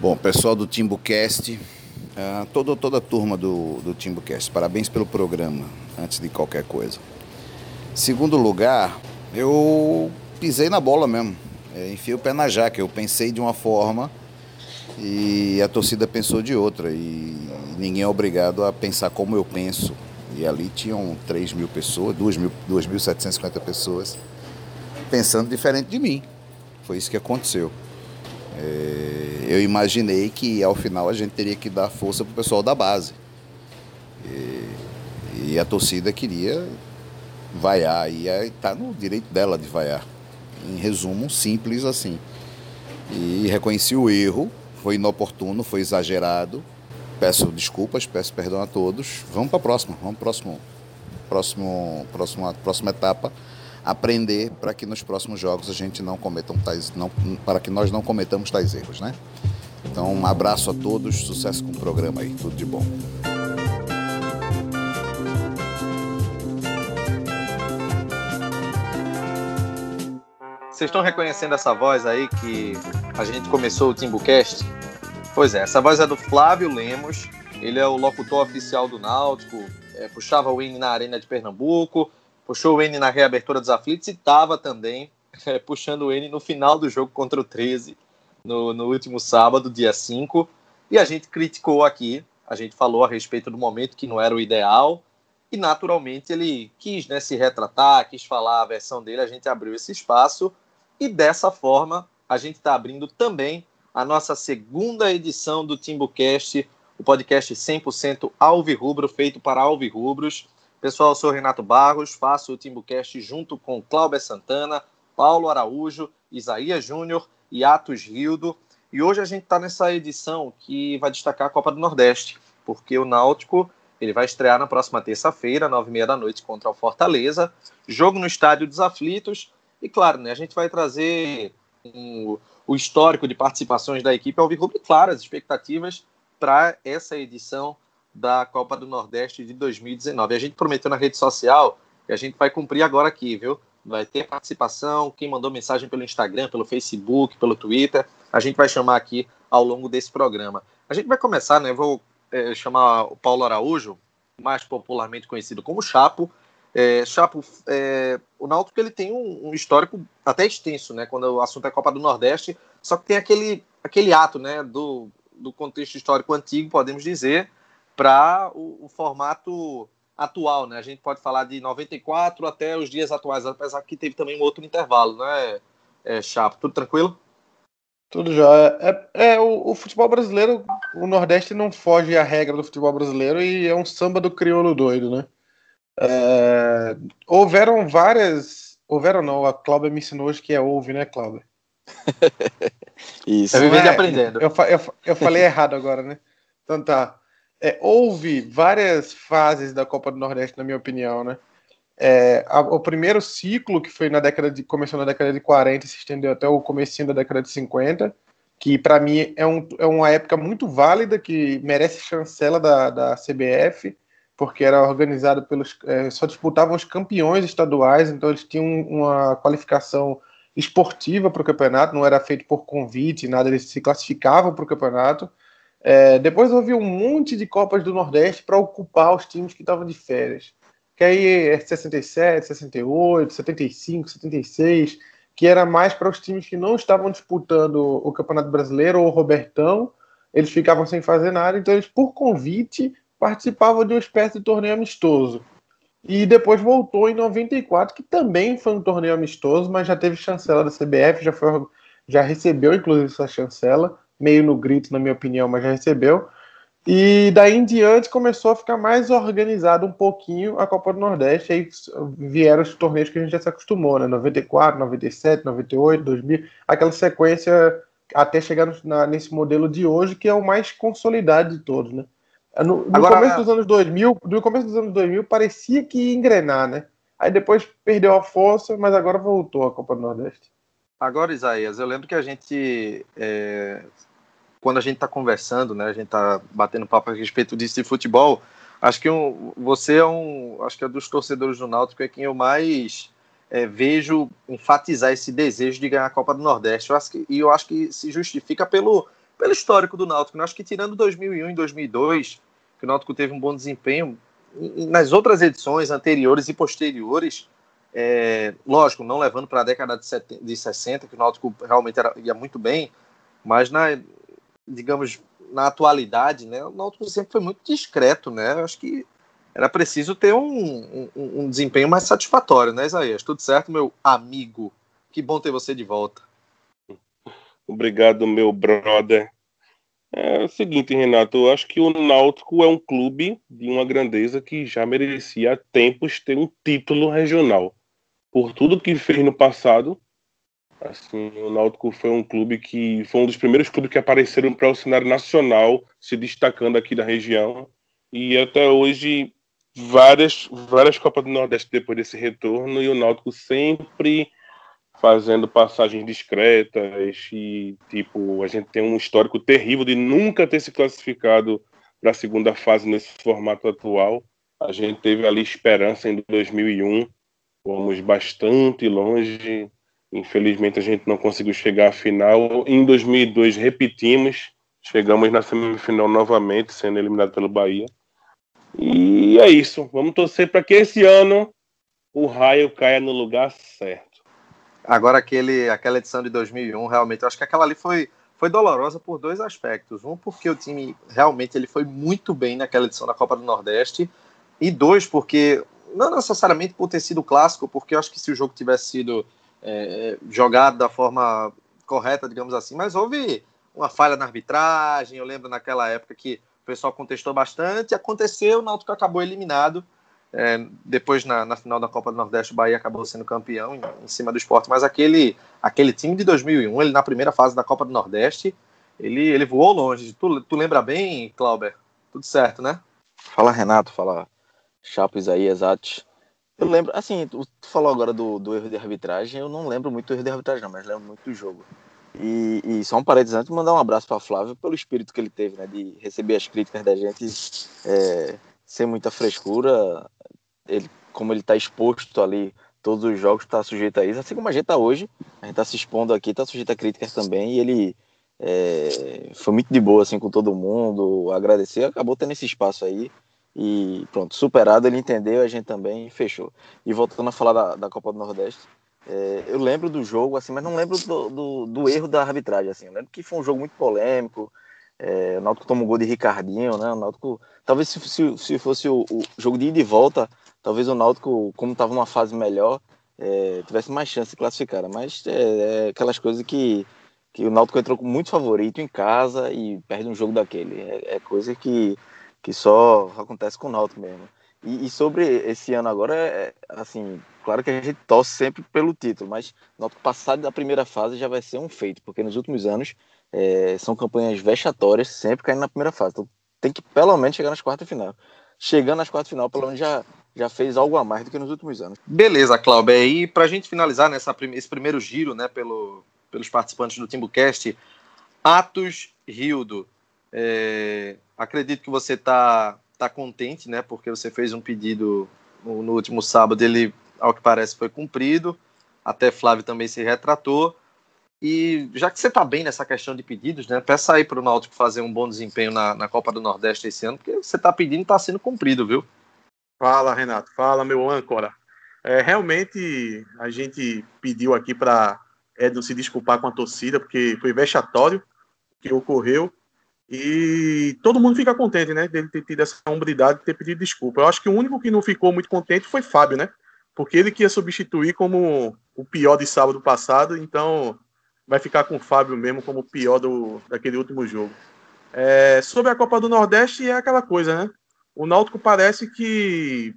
Bom, pessoal do TimbuCast, uh, toda, toda a turma do, do TimbuCast, parabéns pelo programa, antes de qualquer coisa. Segundo lugar, eu pisei na bola mesmo, é, enfiei o pé na jaca, eu pensei de uma forma e a torcida pensou de outra, e ninguém é obrigado a pensar como eu penso. E ali tinham 3 mil pessoas, 2.750 pessoas, pensando diferente de mim. Foi isso que aconteceu. É, eu imaginei que ao final a gente teria que dar força para o pessoal da base. E, e, a torcida queria vaiar, e está no direito dela de vaiar. Em resumo, simples assim. E reconheci o erro, foi inoportuno, foi exagerado. Peço desculpas, peço perdão a todos. Vamos para a próxima, vamos para próximo, próximo, próxima, próxima etapa aprender para que nos próximos jogos a gente não cometam tais, não, para que nós não cometamos tais erros, né? Então, um abraço a todos, sucesso com o programa aí, tudo de bom. Vocês estão reconhecendo essa voz aí que a gente começou o Timbucast? Pois é, essa voz é do Flávio Lemos, ele é o locutor oficial do Náutico, é, puxava o hino na Arena de Pernambuco, puxou o N na reabertura dos aflitos e estava também é, puxando o N no final do jogo contra o 13, no, no último sábado, dia 5. E a gente criticou aqui, a gente falou a respeito do momento que não era o ideal, e naturalmente ele quis né, se retratar, quis falar a versão dele, a gente abriu esse espaço, e dessa forma a gente está abrindo também a nossa segunda edição do TimbuCast, o podcast 100% alvirrubro, feito para alvirrubros. Pessoal, sou Renato Barros, faço o Timbucast junto com Cláudia Santana, Paulo Araújo, Isaías Júnior e Atos Rildo. E hoje a gente está nessa edição que vai destacar a Copa do Nordeste, porque o Náutico ele vai estrear na próxima terça-feira, nove e meia da noite, contra o Fortaleza. Jogo no Estádio dos Aflitos. E claro, né, a gente vai trazer um, o histórico de participações da equipe ao e, claro, as expectativas para essa edição da Copa do Nordeste de 2019. A gente prometeu na rede social e a gente vai cumprir agora aqui, viu? Vai ter participação, quem mandou mensagem pelo Instagram, pelo Facebook, pelo Twitter, a gente vai chamar aqui ao longo desse programa. A gente vai começar, né? Vou é, chamar o Paulo Araújo, mais popularmente conhecido como Chapo. É, Chapo, é, o Náutico ele tem um, um, histórico até extenso, né? Quando o assunto é Copa do Nordeste, só que tem aquele, aquele ato, né? Do, do contexto histórico antigo, podemos dizer, para o, o, formato atual, né? A gente pode falar de 94 até os dias atuais, apesar que teve também um outro intervalo, né, é, Chapo? Tudo tranquilo? Tudo já. É, é o, o, futebol brasileiro, o Nordeste não foge à regra do futebol brasileiro e é um samba do crioulo doido, né? É, houveram várias. Houveram não, a Cláudia me ensinou hoje que é ouve, né, Cláudia? Isso. Eu vivendo é, aprendendo. Eu, eu, eu falei errado agora, né? Então tá é, houve várias fases da Copa do Nordeste, na minha opinião, né? É, a, o primeiro ciclo, que foi na década de. começou na década de 40 se estendeu até o comecinho da década de 50, que para mim é, um, é uma época muito válida, que merece chancela da, da CBF, porque era organizado pelos. É, só disputavam os campeões estaduais, então eles tinham uma qualificação esportiva para o campeonato, não era feito por convite, nada, eles se classificavam para o campeonato. É, depois houve um monte de Copas do Nordeste para ocupar os times que estavam de férias. Que aí é 67, 68, 75, 76, que era mais para os times que não estavam disputando o Campeonato Brasileiro ou o Robertão, eles ficavam sem fazer nada, então eles, por convite, participavam de uma espécie de torneio amistoso. E depois voltou em 94, que também foi um torneio amistoso, mas já teve chancela da CBF, já, foi, já recebeu inclusive essa chancela meio no grito, na minha opinião, mas já recebeu. E daí em diante começou a ficar mais organizado um pouquinho a Copa do Nordeste. Aí vieram os torneios que a gente já se acostumou, né? 94, 97, 98, 2000, aquela sequência até chegar na, nesse modelo de hoje, que é o mais consolidado de todos, né? No, no Agora, começo dos anos 2000, no começo dos anos 2000 parecia que ia engrenar, né? Aí depois perdeu a força, mas agora voltou a Copa do Nordeste. Agora, Isaías, eu lembro que a gente é, quando a gente está conversando, né, a gente está batendo papo a respeito disso de futebol, acho que um, você é um, acho que é dos torcedores do Náutico é quem eu mais é, vejo enfatizar esse desejo de ganhar a Copa do Nordeste. Eu acho que, e eu acho que se justifica pelo, pelo histórico do Náutico. Eu acho que tirando 2001 e 2002, que o Náutico teve um bom desempenho, nas outras edições anteriores e posteriores, é, lógico, não levando para a década de, 70, de 60, que o Náutico realmente era, ia muito bem, mas na, digamos, na atualidade, né, o Náutico sempre foi muito discreto, né? Eu acho que era preciso ter um, um, um, desempenho mais satisfatório, né, Isaías? Tudo certo, meu amigo? Que bom ter você de volta. Obrigado, meu brother. É o seguinte, Renato, eu acho que o Náutico é um clube de uma grandeza que já merecia há tempos ter um título regional. Por tudo que fez no passado, assim, o Náutico foi um clube que foi um dos primeiros clubes que apareceram para o cenário nacional, se destacando aqui da região. E até hoje várias, várias Copas do Nordeste depois desse retorno e o Náutico sempre fazendo passagens discretas e tipo a gente tem um histórico terrível de nunca ter se classificado para a segunda fase nesse formato atual. A gente teve ali esperança em 2001, fomos bastante longe. Infelizmente a gente não conseguiu chegar à final. Em 2002 repetimos, chegamos na semifinal novamente, sendo eliminado pelo Bahia. E é isso. Vamos torcer para que esse ano o raio caia no lugar certo. Agora, aquele, aquela edição de 2001, realmente, eu acho que aquela ali foi, foi dolorosa por dois aspectos. Um, porque o time realmente ele foi muito bem naquela edição da Copa do Nordeste. E dois, porque, não necessariamente por ter sido clássico, porque eu acho que se o jogo tivesse sido é, jogado da forma correta, digamos assim, mas houve uma falha na arbitragem. Eu lembro naquela época que o pessoal contestou bastante, aconteceu, o Náutico acabou eliminado. É, depois, na, na, final da Copa do Nordeste, o Bahia acabou sendo campeão em, em, cima do esporte, mas aquele, aquele time de 2001, ele na primeira fase da Copa do Nordeste, ele, ele voou longe. Tu, tu lembra bem, Clauber? Tudo certo, né? Fala, Renato, fala Chapo, aí exato. Eu lembro, assim, tu, falou agora do, do, erro de arbitragem, eu não lembro muito do erro de arbitragem, não, mas lembro muito do jogo. E, e só um parênteses antes, mandar um abraço para Flávio pelo espírito que ele teve, né, de receber as críticas da gente é, sem muita frescura. Ele, como ele está exposto ali, todos os jogos está sujeito a isso, assim como a gente está hoje, a gente está se expondo aqui, está sujeito a críticas também, e ele é, foi muito de boa assim com todo mundo, agradecer, acabou tendo esse espaço aí. E pronto, superado, ele entendeu, a gente também fechou. E voltando a falar da, da Copa do Nordeste, é, eu lembro do jogo, assim, mas não lembro do, do, do, erro da arbitragem, assim. Eu lembro que foi um jogo muito polêmico. É, o Náutico tomou um gol de Ricardinho, né? O Náutico, talvez se, se, se fosse o, o, jogo de ida e volta, talvez o Náutico, como estava numa fase melhor, é, tivesse mais chance de classificar. Mas é, é, aquelas coisas que, que o Náutico entrou muito favorito em casa e perde um jogo daquele. É, é coisa que, que só acontece com o Náutico mesmo. E, e, sobre esse ano agora, é, assim, claro que a gente torce sempre pelo título, mas noto que passar da primeira fase já vai ser um feito, porque nos últimos anos é, são campanhas vexatórias, sempre caindo na primeira fase. Então tem que pelo menos chegar nas quartas final. Chegando nas quartas final, pelo menos já, já fez algo a mais do que nos últimos anos. Beleza, Cláudio. E para a gente finalizar nessa, esse primeiro giro, né, pelo, pelos participantes do Timbucast, Atos Rildo. É, acredito que você está tá contente, né? Porque você fez um pedido no, no, último sábado, ele, ao que parece, foi cumprido. Até Flávio também se retratou. E já que você está bem nessa questão de pedidos, né? Peça aí para o Náutico fazer um bom desempenho na, na Copa do Nordeste esse ano, porque você está pedindo está sendo cumprido, viu? Fala, Renato. Fala, meu âncora. É, realmente, a gente pediu aqui para Edson se desculpar com a torcida, porque foi vexatório que ocorreu. E todo mundo fica contente, né? Dele ter tido essa hombridade de ter pedido desculpa. Eu acho que o único que não ficou muito contente foi Fábio, né? Porque ele que ia substituir como o pior de sábado passado, então vai ficar com o Fábio mesmo como o pior do, daquele último jogo. É, sobre a Copa do Nordeste, é aquela coisa, né? O Náutico parece que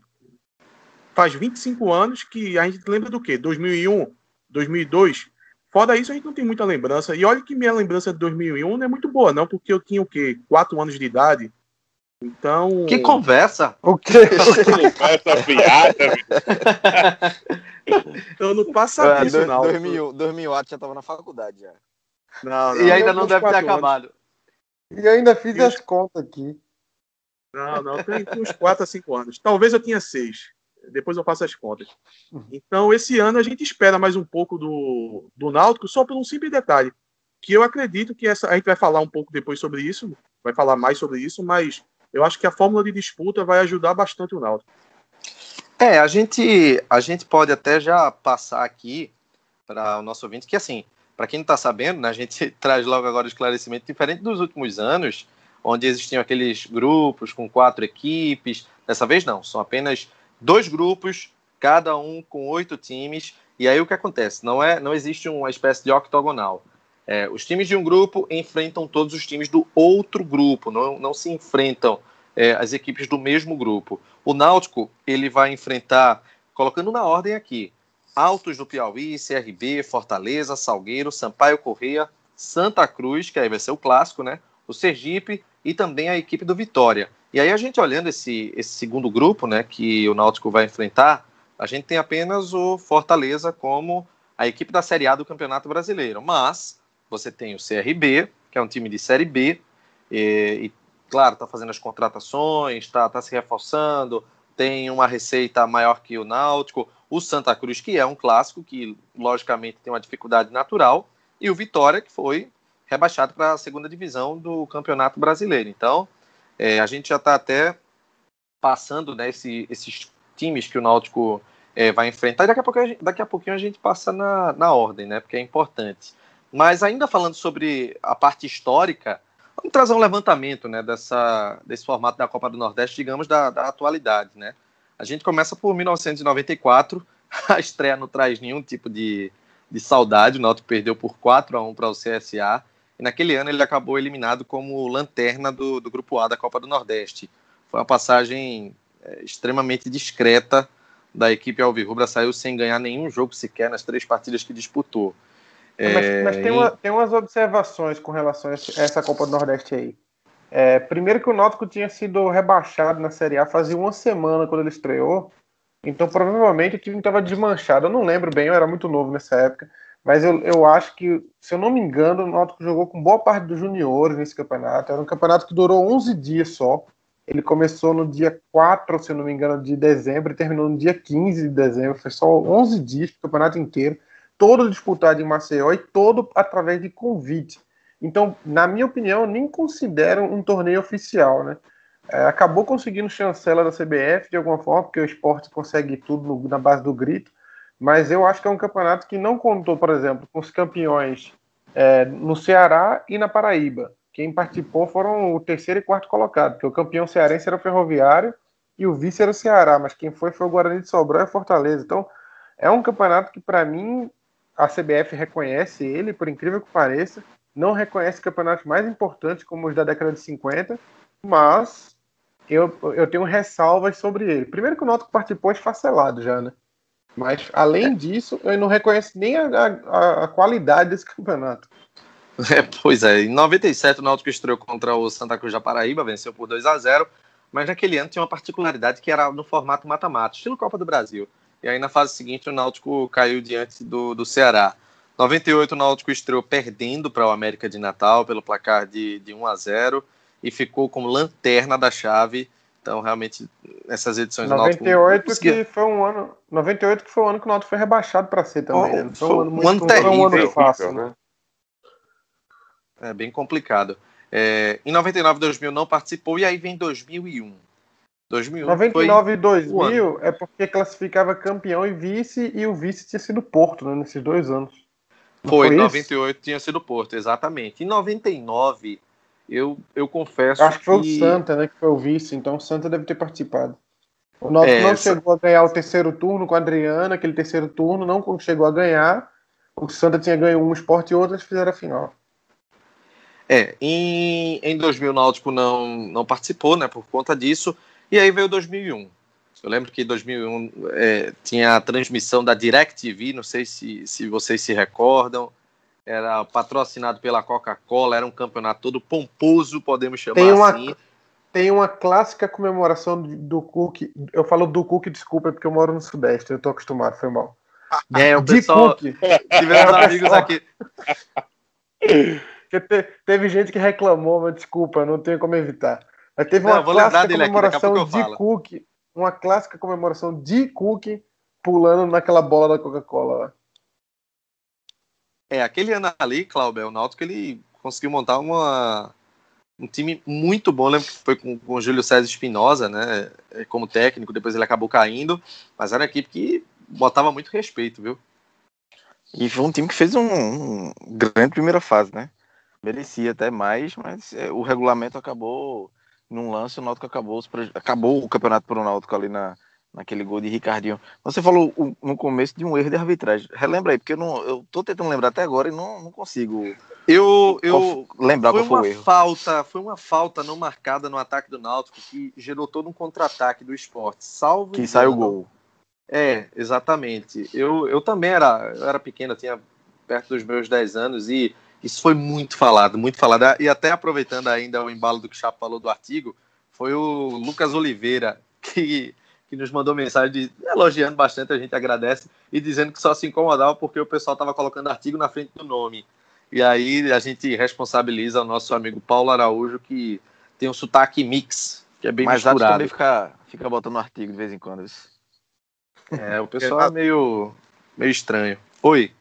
faz 25 anos que a gente lembra do quê? 2001, 2002, Fora isso, a gente não tem muita lembrança. E olha que minha lembrança de 2001 não é muito boa, não, porque eu tinha o quê? Quatro anos de idade. Então. Que conversa! O quê? Conversa piada, Então não passa é, isso, não. 2001, 2001 já estava na faculdade já. Não, não, e ainda não deve ter acabado. E ainda fiz as contas aqui. Não, não, tem uns 4 a 5 anos. Talvez eu tinha 6. Depois eu faço as contas. Então, esse ano a gente espera mais um pouco do, do Náutico, só por um simples detalhe. que eu acredito que essa. A gente vai falar um pouco depois sobre isso, vai falar mais sobre isso, mas eu acho que a fórmula de disputa vai ajudar bastante o Náutico. É, a gente, a gente pode até já passar aqui para o nosso ouvinte que, assim, para quem não está sabendo, né, a gente traz logo agora o esclarecimento, diferente dos últimos anos, onde existiam aqueles grupos com quatro equipes. Dessa vez não, são apenas dois grupos, cada um com oito times. E aí o que acontece? Não é, não existe uma espécie de octogonal. É, os times de um grupo enfrentam todos os times do outro grupo, não, não se enfrentam é, as equipes do mesmo grupo. O Náutico ele vai enfrentar, colocando na ordem aqui, Altos do Piauí, CRB, Fortaleza, Salgueiro, Sampaio Correia, Santa Cruz, que aí vai ser o clássico, né? O Sergipe e também a equipe do Vitória. E aí a gente olhando esse, esse segundo grupo, né, que o Náutico vai enfrentar, a gente tem apenas o Fortaleza como a equipe da Série A do Campeonato Brasileiro. Mas você tem o CRB, que é um time de Série B, e, e claro, está fazendo as contratações, está tá se reforçando, tem uma receita maior que o Náutico, o Santa Cruz, que é um clássico, que logicamente tem uma dificuldade natural, e o Vitória, que foi rebaixado para a segunda divisão do Campeonato Brasileiro. Então, é, a gente já está até passando né, esse, esses times que o Náutico é, vai enfrentar, daqui a, pouco, daqui a pouquinho a gente passa na, na ordem, né, porque é importante. Mas ainda falando sobre a parte histórica, vamos trazer um levantamento né, dessa, desse formato da Copa do Nordeste, digamos, da, da atualidade. Né? A gente começa por 1994, a estreia não traz nenhum tipo de, de saudade, o Náutico perdeu por 4 a 1 para o CSA, naquele ano ele acabou eliminado como lanterna do, do Grupo A da Copa do Nordeste. Foi uma passagem é, extremamente discreta da equipe Alvirrubra, saiu sem ganhar nenhum jogo sequer nas três partidas que disputou. É, mas, mas tem, uma, tem, umas observações com relação a essa Copa do Nordeste aí. É, primeiro que o Náutico tinha sido rebaixado na Série A fazia uma semana quando ele estreou, então provavelmente o time estava desmanchado. Eu não lembro bem, eu era muito novo nessa época, mas eu, eu acho que, se eu não me engano, o Náutico jogou com boa parte dos juniores nesse campeonato. Era um campeonato que durou 11 dias só. Ele começou no dia 4, se eu não me engano, de dezembro e terminou no dia 15 de dezembro. Foi só 11 dias o campeonato inteiro todo disputado em Maceió e todo através de convite. Então, na minha opinião, nem considero um torneio oficial, né? É, acabou conseguindo chancela da CBF de alguma forma, porque o esporte consegue tudo na base do grito, mas eu acho que é um campeonato que não contou, por exemplo, com os campeões é, no Ceará e na Paraíba. Quem participou foram o terceiro e quarto colocado, porque o campeão cearense era o Ferroviário e o vice era o Ceará, mas quem foi foi o Guarani de Sobral e Fortaleza. Então, é um campeonato que, para mim, a CBF reconhece ele, por incrível que pareça, não reconhece campeonatos mais importantes como os da década de 50, mas eu, eu tenho ressalvas sobre ele. Primeiro que o Náutico participou esfacelado já, né? Mas, além é. disso, eu não reconheço nem a, a, a qualidade desse campeonato. É, pois é, em 97 o Náutico estreou contra o Santa Cruz da Paraíba, venceu por 2 a 0 mas naquele ano tinha uma particularidade que era no formato mata-mata, estilo Copa do Brasil. E aí na fase seguinte o Náutico caiu diante do, do Ceará. 98 o Náutico estreou perdendo para o América de Natal pelo placar de, de 1 a 0 e ficou como lanterna da chave. Então, realmente, nessas edições 98 Náutico que foi um ano, 98 que foi o ano que o Náutico foi rebaixado para ser também. Oh, foi um ano, muito, um ano terrível, um ano fácil, né? É bem complicado. É, em 99 2000 não participou e aí vem 2001. 2001 99 e 2000 é porque classificava campeão e vice, e o vice tinha sido Porto, né, nesses dois anos. foi, foi 98 tinha sido Porto, exatamente. Em 99, eu, eu confesso. Acho que foi que... o Santa, né, que foi o vice, então o Santa deve ter participado. O nosso é, não chegou a ganhar o terceiro turno com a Adriana, aquele terceiro turno, não chegou a ganhar. O Santa tinha ganho um esporte e outros fizeram a final. É, em, em 2000 o Náutico não, não participou, né, por conta disso. E aí veio 2001. Eu lembro que 2001 é, tinha a transmissão da DirecTV, não sei se, se vocês se recordam. Era patrocinado pela Coca-Cola, era um campeonato todo pomposo, podemos chamar tem uma, assim. Tem uma clássica comemoração do Cook. Eu falo do Cook, desculpa, é porque eu moro no Sudeste, eu tô acostumado, foi mal. É, o pessoal. Tivemos amigos aqui. Te, teve gente que reclamou, mas desculpa, não tenho como evitar. Mas teve uma clássica comemoração aqui, de Cook, uma clássica comemoração de Cook pulando naquela bola da Coca-Cola. É, aquele ano ali, Cláudio, o Náutico ele conseguiu montar uma, um time muito bom. lembro que foi com, com o Júlio César Espinosa, né? Como técnico, depois ele acabou caindo, mas era uma equipe que botava muito respeito, viu? E foi um time que fez um, um grande primeira fase, né? Merecia até mais, mas é, o regulamento acabou num lance, o Náutico acabou, acabou o campeonato para o Náutico ali na, naquele gol de Ricardinho. Você falou no começo de um erro de arbitragem. Relembra aí, porque eu, não, eu tô tentando lembrar até agora e não, não consigo. Eu, eu lembrar foi qual foi uma o erro. Falta, foi uma falta não marcada no ataque do Náutico que gerou todo um contra-ataque do esporte. Salvo que sai o gol. É, exatamente. Eu, eu também era, eu era pequeno, tinha perto dos meus 10 anos e isso foi muito falado, muito falado. E até aproveitando ainda o embalo do que o Chapo falou do artigo, foi o Lucas Oliveira que que nos mandou mensagem de, elogiando bastante, a gente agradece, e dizendo que só se incomodava porque o pessoal estava colocando artigo na frente do nome. E aí a gente responsabiliza o nosso amigo Paulo Araújo, que tem um sotaque mix, que é bem Mas misturado. também fica, fica botando artigo de vez em quando. É, o pessoal é meio, meio estranho. Oi.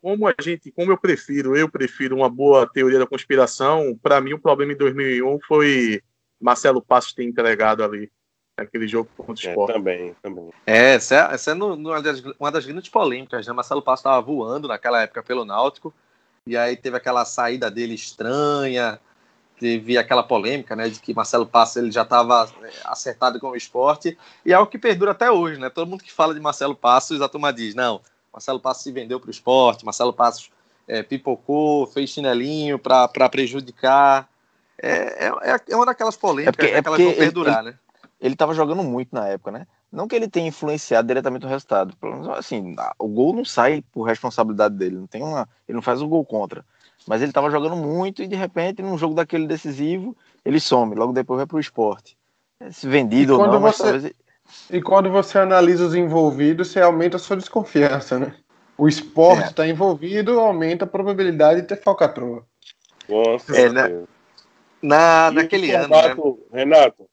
Como a gente, como eu prefiro, eu prefiro uma boa teoria da conspiração. Para mim, o problema em 2001 foi Marcelo Passos ter entregado ali aquele jogo contra o Sport. É, também, também. É, essa é, essa é no, no, uma, das, uma das grandes polêmicas, né? Marcelo Passo estava voando naquela época pelo Náutico, e aí teve aquela saída dele estranha, teve aquela polêmica, né, de que Marcelo Passo ele já estava é, acertado com o esporte, e é o que perdura até hoje, né? Todo mundo que fala de Marcelo Passos, a turma diz, não, Marcelo Passos se vendeu para o esporte, Marcelo Passos é, pipocou, fez chinelinho para prejudicar. É, é, é, uma daquelas polêmicas é porque, né, que elas vão perdurar, ele, né? Ele estava jogando muito na época, né? Não que ele tenha influenciado diretamente o resultado. Pelo menos, assim, o gol não sai por responsabilidade dele. Não tem uma, ele não faz o gol contra. Mas ele estava jogando muito e de repente, num jogo daquele decisivo, ele some. Logo depois vai para o esporte. Se vendido ou não, você, mas talvez. E quando você analisa os envolvidos, você aumenta a sua desconfiança, né? O esporte está é. envolvido, aumenta a probabilidade de ter falcatrua. Nossa, é, né? Na, naquele ano. Né? Renato,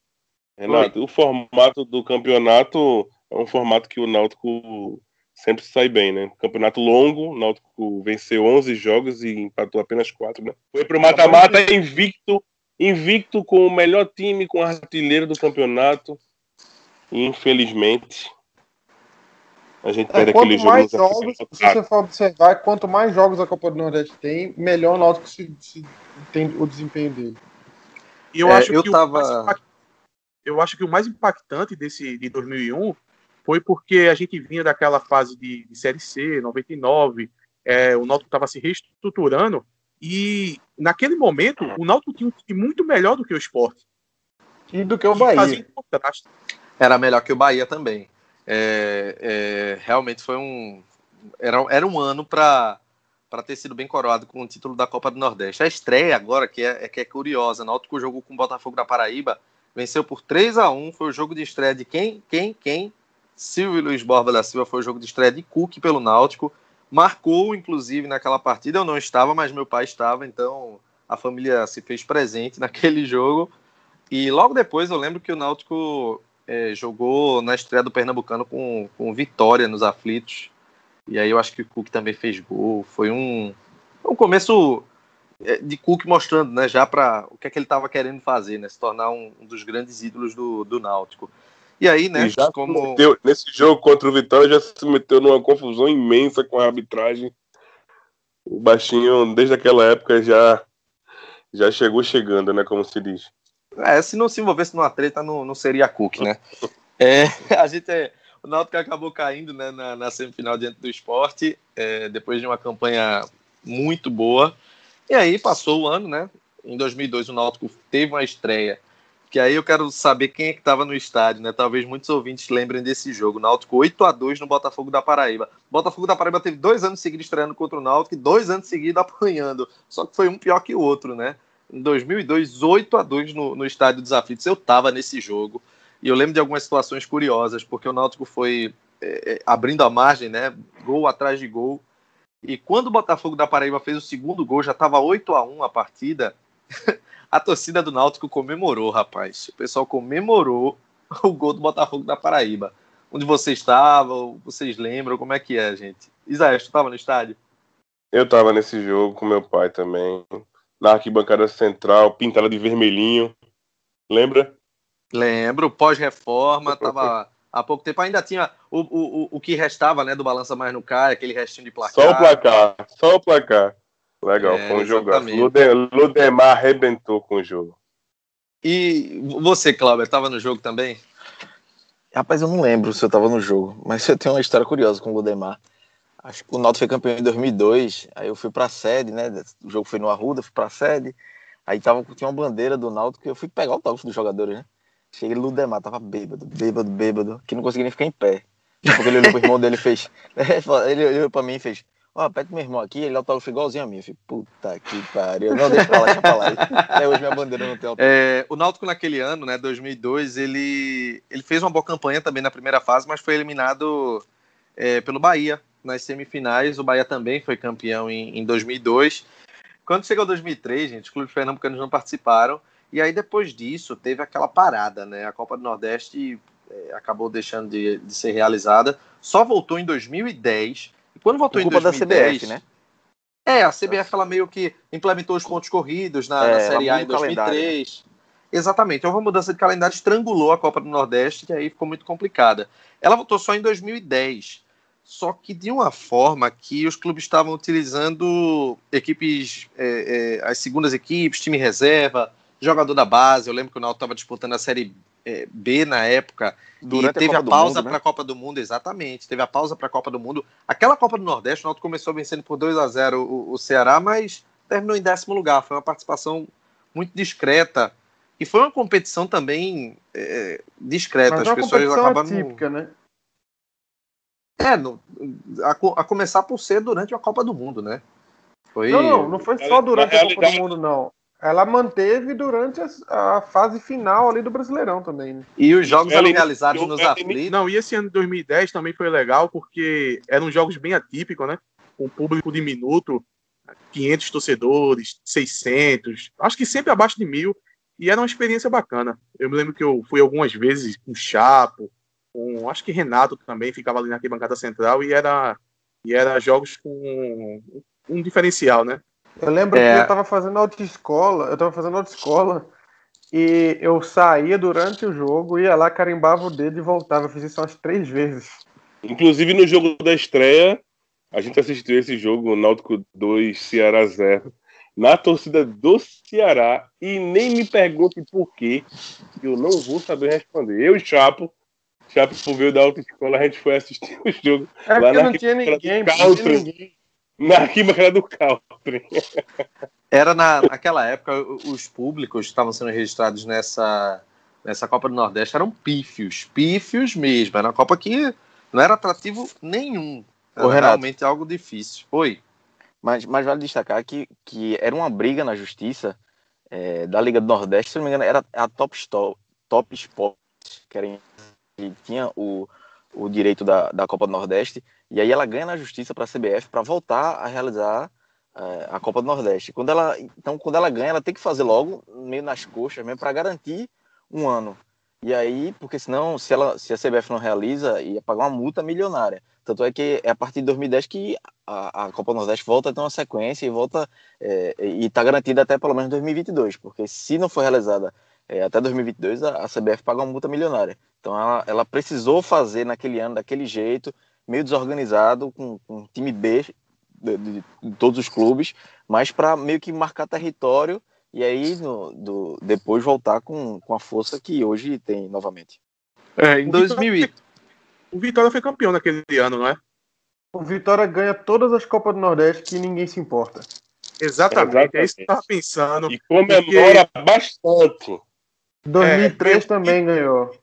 Renato, Oi. o formato do campeonato é um formato que o Náutico sempre sai bem, né? Campeonato longo, o Náutico venceu 11 jogos e empatou apenas 4, né? Foi pro mata-mata invicto, invicto com o melhor time, com a artilheiro do campeonato. E, infelizmente, a gente é, perde quanto aquele mais jogo. Jogos, se você for observar, quanto mais jogos a Copa do Nordeste tem, melhor o Náutico se, se tem o desempenho dele. E eu É, acho eu que tava- o mais eu acho que o mais impactante desse de 2001 foi porque a gente vinha daquela fase de, de série C, 99, é, o Náutico estava se reestruturando e naquele momento o Náutico tinha um time muito melhor do que o Sport. E do que o E Bahia. Era melhor que o Bahia também. É, é, realmente foi um. Era, era um ano para para ter sido bem coroado com o título da Copa do Nordeste. A estreia agora, que é, é que é curiosa, Náutico jogou com o Botafogo da Paraíba, venceu por 3 a 1 foi o jogo de estreia de quem? Quem? Quem? Silvio Luiz Borba da Silva foi o jogo de estreia de Cook pelo Náutico. Marcou, inclusive, naquela partida. Eu não estava, mas meu pai estava, então a família se fez presente naquele jogo. E logo depois eu lembro que o Náutico é, jogou na estreia do Pernambucano com, com vitória nos aflitos. E aí eu acho que o Cook também fez gol. Foi um, um começo de Cook mostrando, né, já para o que é que ele estava querendo fazer, né, se tornar um, um dos grandes ídolos do, do Náutico. E aí, né, E já como meteu- nesse jogo contra o Vitória já se meteu numa confusão imensa com a arbitragem. O baixinho, desde aquela época, já, já chegou chegando, né? Como se diz. É, se não se envolvesse numa treta, não, não seria Cook, né? É, a gente é, o Náutico acabou caindo né, na, na semifinal diante do esporte, é, depois de uma campanha muito boa. E aí passou o ano, né? Em 2002 o Náutico teve uma estreia, que aí eu quero saber quem é que estava no estádio, né? Talvez muitos ouvintes lembrem desse jogo. Náutico 8 a 2 no Botafogo da Paraíba. Botafogo da Paraíba teve dois anos seguidos estreando contra o Náutico e dois anos seguidos apanhando. Só que foi um pior que o outro, né? Em 2002, 8 a 2 no, no Estádio dos Aflitos. Eu estava nesse jogo. E eu lembro de algumas situações curiosas, porque o Náutico foi é, abrindo a margem, né? Gol atrás de gol. E quando o Botafogo da Paraíba fez o segundo gol, já estava 8 a 1 a partida. a torcida do Náutico comemorou, rapaz. O pessoal comemorou o gol do Botafogo da Paraíba. Onde você estava? Vocês lembram? Como é que é, gente? Isaías, tu estava no estádio? Eu tava nesse jogo com meu pai também. Na arquibancada central, pintada de vermelhinho. Lembra? Lembro, pós-reforma, tava há pouco tempo. Ainda tinha o, o, o que restava, né, do Balança Mais no Cara, aquele restinho de placar. Só o placar, só o placar. Legal, É, foi um jogo. exatamente. Ludemar arrebentou com o jogo. E você, Cláudio, tava no jogo também? Rapaz, eu não lembro se eu tava no jogo, mas eu tenho uma história curiosa com o Ludemar. Acho que o Náutico foi campeão em 2002, aí eu fui pra sede, né? O jogo foi no Arruda, fui pra sede. Aí tava, tinha uma bandeira do Náutico eu fui pegar o autógrafo dos jogadores, né? Cheguei Ludemar, tava bêbado, bêbado, bêbado, que não conseguia nem ficar em pé. Porque ele olhou pro irmão dele e fez. Ele olhou pra mim e fez. Ó, pede pro meu irmão aqui, ele autógrafo igualzinho a mim. Eu falei, puta que pariu. Não, deixa pra lá, deixa pra lá. Hoje minha bandeira não tem. É, o Náutico naquele ano, né, 2002, ele, ele fez uma boa campanha também na primeira fase, mas foi eliminado é, pelo Bahia nas semifinais. O Bahia também foi campeão em, em 2002. Quando chegou 2003, gente, os clubes pernambucanos não participaram. E aí depois disso teve aquela parada, né? A Copa do Nordeste é, acabou deixando de, de ser realizada. Só voltou em 2010. E quando voltou Por em culpa da 2010, CBF, né? É, a CBF ela meio que implementou os pontos corridos na, É, na Série A em muda o calendário, 2003. Exatamente. Houve uma mudança de calendário, estrangulou a Copa do Nordeste, e aí ficou muito complicada. Ela voltou só em 2010. Só que de uma forma que os clubes estavam utilizando equipes, é, é, as segundas equipes, time reserva, jogador da base. Eu lembro que o Náutico estava disputando a Série é, B na época Durante e teve a a, pausa né? para a Copa do Mundo, exatamente. Teve a pausa para a Copa do Mundo. Aquela Copa do Nordeste, o Náutico começou vencendo por 2 a 0 o, o Ceará, mas terminou em décimo lugar. Foi uma participação muito discreta. E foi uma competição também é, discreta. Mas As é uma pessoas competição acabaram. atípica, né? É, no- a, a começar por ser durante a Copa do Mundo, né? Foi. Não, não, não foi só durante a Copa do Mundo, não. Ela manteve durante a, a fase final ali do Brasileirão também, né? E os jogos eram Ele- realizados eu- nos eu- aflitos. Não, e esse ano de 2010 também foi legal, porque eram jogos bem atípicos, né? Com público diminuto, 500 torcedores, 600, acho que sempre abaixo de mil, e era uma experiência bacana. Eu me lembro que eu fui algumas vezes com o Chapo, com, acho que Renato também ficava ali na arquibancada central, e era, e era jogos com um diferencial, né? Eu lembro É. que eu tava fazendo autoescola, eu tava fazendo autoescola e eu saía durante o jogo, ia lá, carimbava o dedo e voltava. Eu fiz isso umas três vezes. Inclusive no jogo da estreia, a gente assistiu esse jogo, Náutico 2, Ceará 0, na torcida do Ceará, e nem me pergunte por quê, que eu não vou saber responder. Eu e Chapo, Chapo veio da autoescola, a gente foi assistir o jogo É Lá porque não tinha ninguém, não tinha ninguém. Na arquibancada do. Era na, naquela época, os públicos que estavam sendo registrados nessa, nessa Copa do Nordeste eram pífios, pífios mesmo. Era uma Copa que não era atrativo nenhum. Era Ô, Renato. realmente algo difícil. Oi. Mas, mas vale destacar que, que era uma briga na justiça é, da Liga do Nordeste, se não me engano, era a Top, Sto- Top Sports, que, era que tinha o, o direito da, da Copa do Nordeste, e aí ela ganha na justiça para a CBF para voltar a realizar é, a Copa do Nordeste. Quando ela, então, quando ela ganha, ela tem que fazer logo, meio nas coxas mesmo, para garantir um ano. E aí, porque senão, se, ela, se a CBF não realiza, ia pagar uma multa milionária. Tanto é que é a partir de 2010 que a, a Copa do Nordeste volta a ter uma sequência e volta é, e está garantida até pelo menos 2022, porque se não for realizada é, até 2022, a, a CBF paga uma multa milionária. Então ela, ela precisou fazer naquele ano daquele jeito, meio desorganizado, com, com um time B de, de- de todos os clubes, mas para meio que marcar território e aí no, do, depois voltar com, com a força que hoje tem novamente. É, Em 2000 e- O Vitória foi campeão naquele ano, não é? O Vitória ganha todas as Copas do Nordeste que ninguém se importa. Exatamente, é isso que eu tava pensando. E comemora bastante. 2003 É, também ganhou.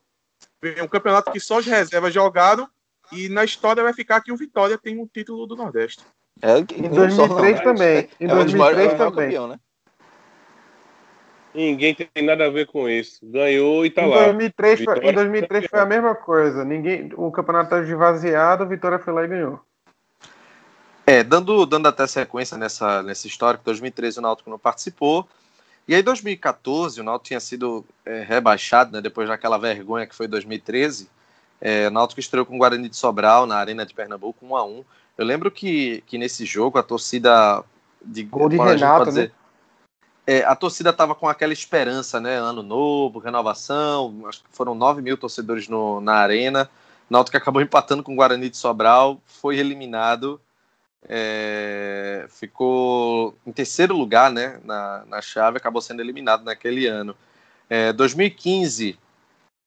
Um campeonato que só os reservas jogaram e na história vai ficar que o Vitória tem um título do Nordeste. É, Em 2003 também. Em é maiores- 2003 é o maior também. campeão, né? Ninguém tem nada a ver com isso. Ganhou e tá Em lá. 2003, foi, Vitória em 2003 foi a mesma coisa. Ninguém, o campeonato estava esvaziado, o Vitória foi lá e ganhou. É, dando, dando até sequência nessa, nessa história, que 2013 o Náutico não participou. E aí, 2014, o Náutico tinha sido é, rebaixado, né, depois daquela vergonha que foi 2013. É, Náutico estreou com o Guarani de Sobral na Arena de Pernambuco, 1 a 1 Eu lembro que, que nesse jogo a torcida de Gol de gente Renato, pode dizer, é, a torcida tava com aquela esperança, né? Ano novo, renovação. Acho que foram 9 mil torcedores no, na arena. Náutico acabou empatando com o Guarani de Sobral, foi eliminado, é, ficou em terceiro lugar, né? Na, na chave, acabou sendo eliminado naquele ano. É, 2015,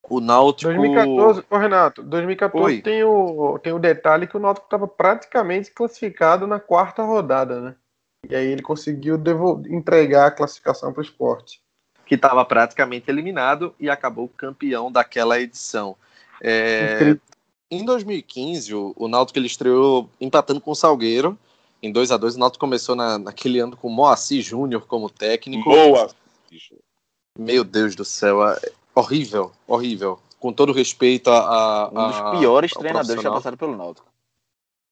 o Náutico. 2014, ô Renato, 2014 Oi. tem o, tem o detalhe que o Náutico estava praticamente classificado na quarta rodada, né? E aí ele conseguiu devol- entregar a classificação para o esporte. que estava praticamente eliminado e acabou campeão daquela edição. É, em 2015, o, o Náutico ele estreou empatando com o Salgueiro em 2 a 2 O Náutico começou na, naquele ano com o Moacir Júnior como técnico. Boa. Meu Deus do céu, horrível, horrível. Com todo respeito a, a- Um dos a- piores ao treinadores que já passaram pelo Náutico.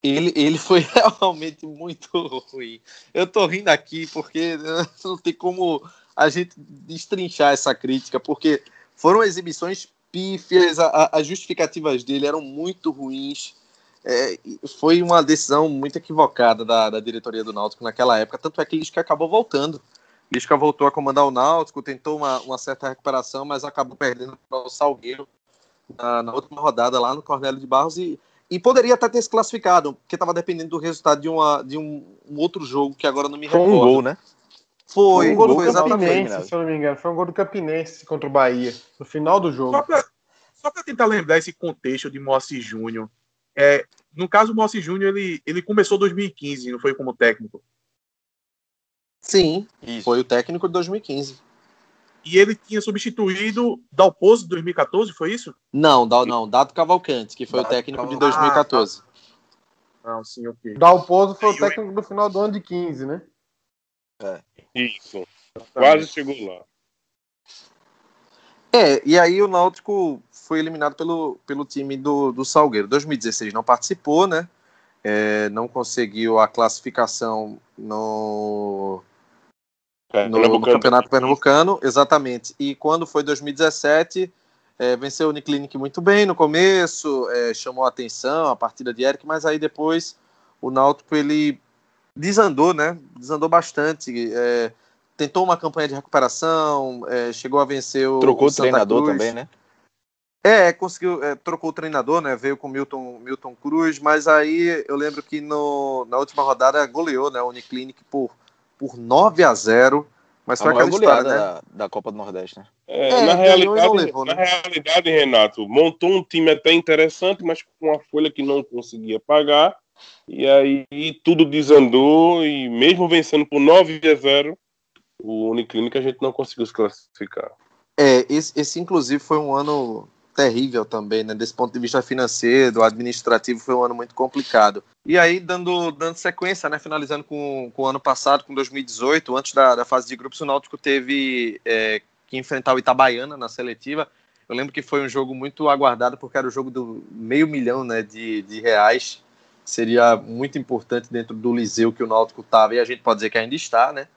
Ele, ele foi realmente muito ruim. Eu tô rindo aqui porque não tem como a gente destrinchar essa crítica, porque foram exibições pífias, a- a- as justificativas dele eram muito ruins. É, foi uma decisão muito equivocada da, da diretoria do Náutico naquela época, tanto é que Lisca acabou voltando. Lisca voltou a comandar o Náutico, tentou uma, uma certa recuperação, mas acabou perdendo para o Salgueiro na, na última rodada lá no Cornélio de Barros e, e poderia até ter se classificado, porque estava dependendo do resultado de, uma, de um, um outro jogo que agora não me Foi recordo. um gol, né? Foi, um gol do foi exatamente. Campinense, se eu não me engano. Foi um gol do Campinense contra o Bahia, no final do jogo. Só pra tentar lembrar esse contexto de Moacir Júnior. É, no caso, o Moacir Júnior, ele, ele começou em 2015, não foi como técnico. Sim, Isso. foi o técnico de 2015. E ele tinha substituído Dalpozo em 2014, foi isso? Não, da- não, Dado Cavalcante, que foi Dado o técnico de Cavalcante. 2014. Não, sim, ok. Dalpozo foi o Aí o- técnico do final do ano de 15, né? Isso. Quase chegou lá. É, e aí o Náutico foi eliminado pelo, pelo time do, do Salgueiro. 2016 não participou, né? É, não conseguiu a classificação no, É, no, no. Campeonato Pernambucano, exatamente. E quando foi 2017, é, venceu o Uniclinic muito bem no começo, é, chamou a atenção a partida de Eric, mas aí depois o Náutico ele desandou, né? Desandou bastante. é, tentou uma campanha de recuperação, é, chegou a vencer o Trocou o treinador Cruz. também, né? É, conseguiu, é, trocou o treinador, né? Veio com Milton, Milton Cruz, mas aí eu lembro que no, na última rodada goleou, né? O Uniclinic por, por 9 a 0 Mas foi aquela história, né? da, da Copa do Nordeste, né? É, É, na, realidade, levou, na né? realidade, Renato, montou um time até interessante, mas com uma folha que não conseguia pagar. E aí tudo desandou e mesmo vencendo por 9 a 0, o Uniclinic a gente não conseguiu se classificar. É, esse, esse inclusive foi um ano terrível também, né? Desse ponto de vista financeiro, administrativo, foi um ano muito complicado. E aí, dando, dando sequência, né? Finalizando com, com o ano passado, com 2018, antes da, da fase de grupos, o Náutico teve é, que enfrentar o Itabaiana na seletiva. Eu lembro que foi um jogo muito aguardado, porque era o jogo do meio milhão né, de, de reais. Seria muito importante dentro do Liseu que o Náutico estava, e a gente pode dizer que ainda está, né?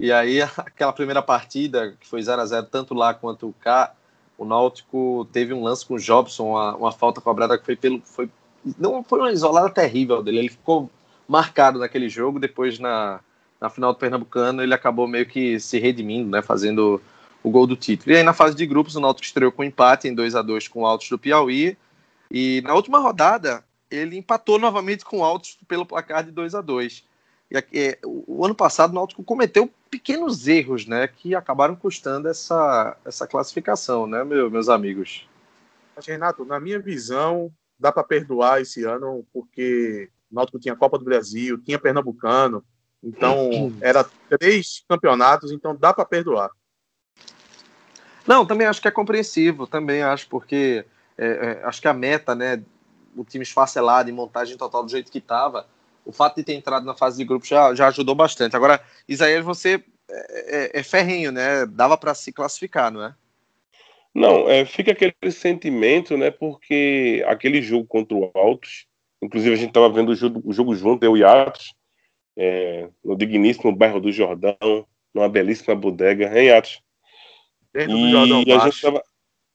E aí, aquela primeira partida, que foi 0 a 0 tanto lá quanto cá, o Náutico teve um lance com o Jobson, uma, uma falta cobrada que foi pelo. Foi, não foi uma isolada terrível dele, ele ficou marcado naquele jogo, depois na, na final do Pernambucano ele acabou meio que se redimindo, né, fazendo o gol do título. E aí na fase de grupos o Náutico estreou com empate em 2 a 2 com o Altos do Piauí, e na última rodada ele empatou novamente com o Altos pelo placar de 2 a 2 e aqui, é, o ano passado o Náutico cometeu pequenos erros, né, que acabaram custando essa, essa classificação, né, meu- meus amigos. Mas, Renato, na minha visão, dá para perdoar esse ano, porque o Náutico tinha Copa do Brasil, tinha Pernambucano, então era três campeonatos, então dá para perdoar. Não, também acho que é compreensível, também acho, porque é, é, acho que a meta, né, o time esfacelado em montagem total do jeito que estava, o fato de ter entrado na fase de grupo já, já ajudou bastante. Agora, Isaías, você é, é, é ferrenho, né? Dava para se classificar, não é? Não, é, fica aquele sentimento, né? Porque aquele jogo contra o Altos, inclusive a gente estava vendo o jogo, o jogo junto, eu e Atos, é, no digníssimo bairro do Jordão, numa belíssima bodega, hein, Atos? Dentro do E Jordão a gente tava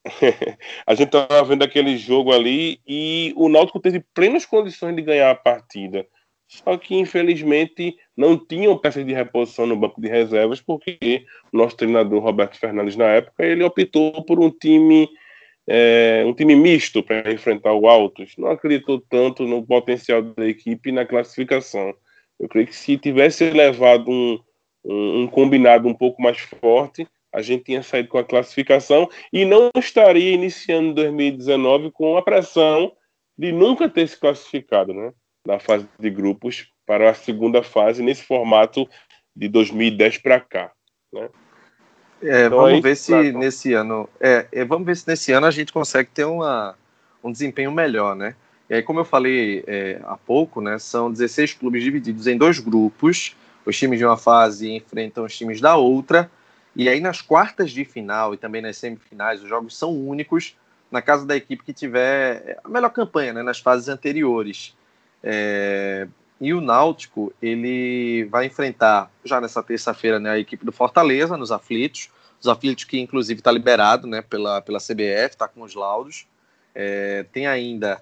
a gente tava vendo aquele jogo ali e o Náutico teve plenas condições de ganhar a partida. Só que infelizmente não tinham peças de reposição no banco de reservas, porque o nosso treinador Roberto Fernandes na época ele optou por um time é, um time misto para enfrentar o Altos. Não acreditou tanto no potencial da equipe na classificação. Eu creio que se tivesse levado um, um, um combinado um pouco mais forte, a gente tinha saído com a classificação e não estaria iniciando 2019 com a pressão de nunca ter se classificado, né? Na fase de grupos para a segunda fase nesse formato de 2010 para cá, né? É, então, vamos ver se tá nesse ano, é, é, vamos ver se nesse ano a gente consegue ter uma, um desempenho melhor, né? E aí, como eu falei é, há pouco, né, são 16 clubes divididos em dois grupos. Os times de uma fase enfrentam os times da outra. E aí, nas quartas de final e também nas semifinais, os jogos são únicos na casa da equipe que tiver a melhor campanha né, nas fases anteriores. É, e o Náutico, ele vai enfrentar já nessa terça-feira né, a equipe do Fortaleza, nos aflitos. Os aflitos que, inclusive, está liberado né, pela, pela CBF, está com os laudos. É, tem ainda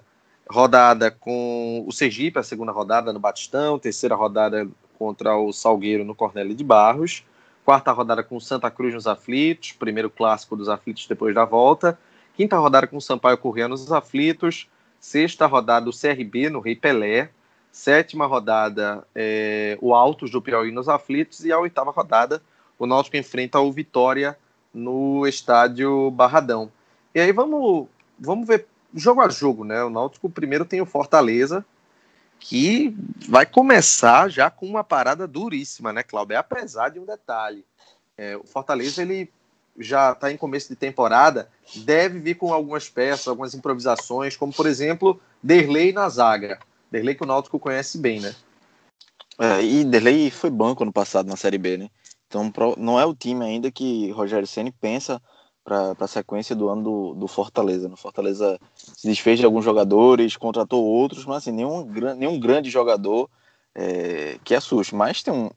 rodada com o Sergipe, a segunda rodada no Batistão, terceira rodada contra o Salgueiro no Cornélio de Barros, quarta rodada com Santa Cruz nos aflitos, primeiro clássico dos aflitos depois da volta, quinta rodada com Sampaio Corrêa nos aflitos, sexta rodada do CRB no Rei Pelé, sétima rodada é, o Altos do Piauí nos aflitos e a oitava rodada o Náutico enfrenta o Vitória no estádio Barradão. E aí vamos, vamos ver jogo a jogo, né? O Náutico primeiro tem o Fortaleza, que vai começar já com uma parada duríssima, né, Cláudio? Apesar de um detalhe. É, o Fortaleza, ele já está em começo de temporada, deve vir com algumas peças, algumas improvisações, como, por exemplo, Derlei na zaga. Derlei que o Náutico conhece bem, né? É, e Derlei foi banco ano passado na Série B, né? Então não é o time ainda que Rogério Ceni pensa para a sequência do ano do, do Fortaleza. No Fortaleza se desfez de alguns jogadores, contratou outros, mas assim, nenhum, nenhum grande jogador é, que assuste. Mas tem um,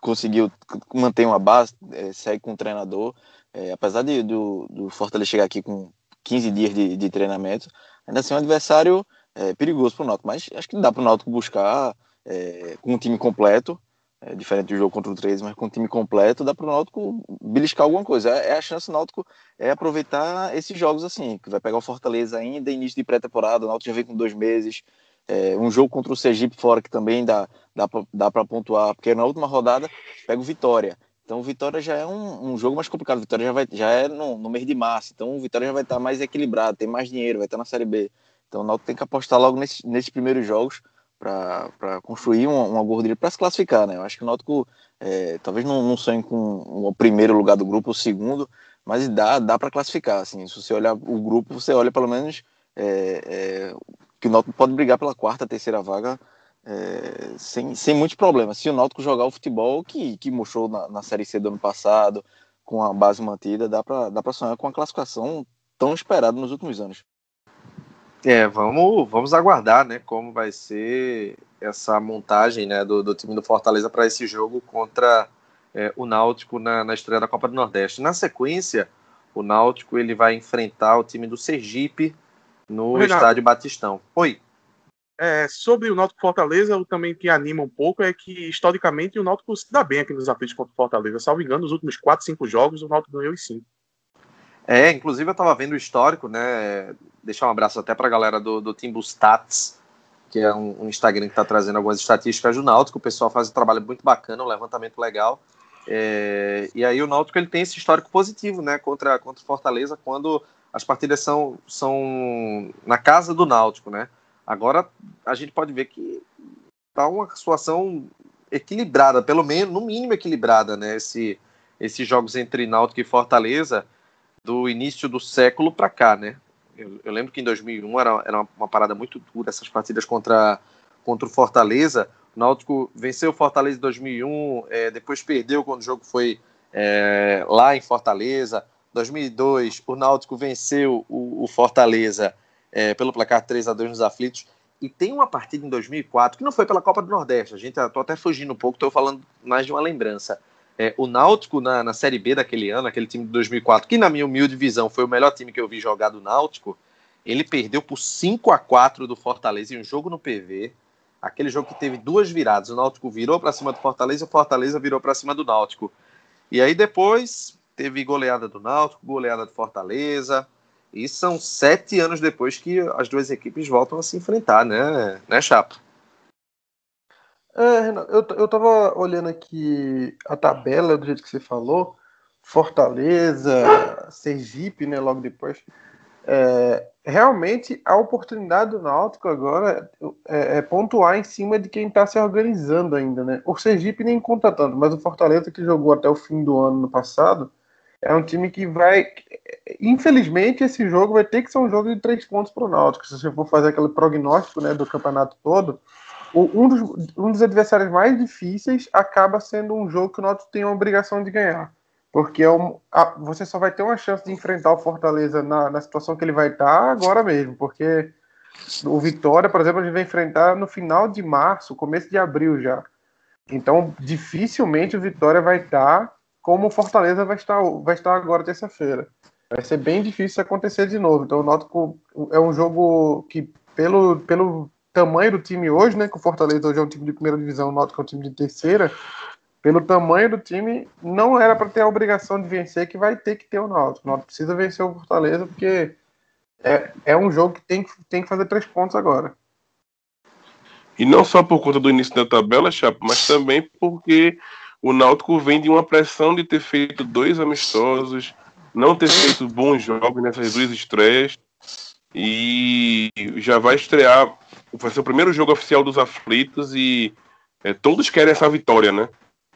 conseguiu manter uma base, é, segue com o treinador. É, apesar de, do, do Fortaleza chegar aqui com 15 dias de, de treinamento, ainda assim é um adversário é, perigoso para o Náutico. Mas acho que dá para o Náutico buscar é, com um time completo é, diferente do jogo contra o 13, mas com o time completo, dá para o Náutico beliscar alguma coisa. É, é, a chance do Náutico é aproveitar esses jogos assim, que vai pegar o Fortaleza ainda, início de pré-temporada, o Náutico já vem com dois meses, é, um jogo contra o Sergipe fora que também dá, dá para pontuar, porque na última rodada pega o Vitória. Então o Vitória já é um, um jogo mais complicado, o Vitória já, vai, já é no, no mês de março, então o Vitória já vai estar mais equilibrado, tem mais dinheiro, vai estar na Série B. Então o Náutico tem que apostar logo nesses, nesses primeiros jogos, para construir uma, uma gordura para se classificar, né? Eu acho que o Náutico é, talvez não, não sonhe com o primeiro lugar do grupo, o segundo, mas dá, dá para classificar. Assim, se você olhar o grupo, você olha pelo menos é, é, que o Náutico pode brigar pela quarta, terceira vaga é, sem, sem muitos problemas. Se o Náutico jogar o futebol que, que mostrou na, na Série C do ano passado, com a base mantida, dá para dá sonhar com a classificação tão esperada nos últimos anos. É, vamos, vamos aguardar, né, como vai ser essa montagem, né, do, do time do Fortaleza para esse jogo contra é, o Náutico na, na estreia da Copa do Nordeste. Na sequência, o Náutico ele vai enfrentar o time do Sergipe no Renato, estádio Batistão. Oi. É, sobre o Náutico Fortaleza, o também que anima um pouco é que, historicamente, o Náutico se dá bem aqui nos aflitos contra o Fortaleza. Salvo engano, nos últimos 4, 5 jogos, o Náutico ganhou os 5. É, inclusive eu estava vendo o histórico, né? Deixar um abraço até para a galera do, do Timbu Stats, que é um, um Instagram que está trazendo algumas estatísticas do Náutico. O pessoal faz um trabalho muito bacana, um levantamento legal. É, e aí o Náutico ele tem esse histórico positivo, né? Contra, contra o Fortaleza, quando as partidas são, são na casa do Náutico, né? Agora a gente pode ver que tá uma situação equilibrada, pelo menos, no mínimo equilibrada, né? Esse, esses jogos entre Náutico e Fortaleza do início do século para cá, né? Eu, eu, lembro que em 2001 era, era uma, parada muito dura, essas partidas contra, contra o Fortaleza. O Náutico venceu o Fortaleza em 2001, é, depois perdeu quando o jogo foi é, lá em Fortaleza. 2002, o Náutico venceu o, o Fortaleza é, pelo placar 3 a 2 nos aflitos. E tem uma partida em 2004 que não foi pela Copa do Nordeste. A gente tô até fugindo um pouco, estou falando mais de uma lembrança. É, o Náutico na, na Série B daquele ano, aquele time de 2004, que na minha humilde visão foi o melhor time que eu vi jogar do Náutico, ele perdeu por 5 a 4 do Fortaleza em um jogo no PV. Aquele jogo que teve duas viradas. O Náutico virou para cima do Fortaleza, o Fortaleza virou para cima do Náutico. E aí depois teve goleada do Náutico, goleada do Fortaleza. E são sete anos depois que as duas equipes voltam a se enfrentar, né, né Chapa? É, Renato, eu, eu tava olhando aqui a tabela do jeito que você falou. Fortaleza, Sergipe, né, logo depois. É, realmente a oportunidade do Náutico agora é, é pontuar em cima de quem está se organizando ainda, né? O Sergipe nem conta tanto, mas o Fortaleza que jogou até o fim do ano no passado é um time que vai, infelizmente esse jogo vai ter que ser um jogo de três pontos para o Náutico. Se você for fazer aquele prognóstico, né, do campeonato todo, um dos, um dos adversários mais difíceis acaba sendo um jogo que o Náutico tem a obrigação de ganhar. Porque é um, a, você só vai ter uma chance de enfrentar o Fortaleza na, na situação que ele vai estar agora mesmo. Porque o Vitória, por exemplo, a gente vai enfrentar no final de março, começo de abril já. Então, dificilmente o Vitória vai estar como o Fortaleza vai estar, vai estar agora terça-feira. Vai ser bem difícil acontecer de novo. Então, o Náutico é um jogo que, pelo, pelo tamanho do time hoje, né, que o Fortaleza hoje é um time de primeira divisão, o Náutico é um time de terceira, pelo tamanho do time, não era para ter a obrigação de vencer, que vai ter que ter o Náutico. O Náutico precisa vencer o Fortaleza, porque é, é um jogo que tem, tem que fazer três pontos agora. E não só por conta do início da tabela, Chapa, mas também porque o Náutico vem de uma pressão de ter feito dois amistosos, não ter feito bons jogos nessas duas estreias, e já vai estrear, vai ser o primeiro jogo oficial dos aflitos, e é, todos querem essa vitória, né?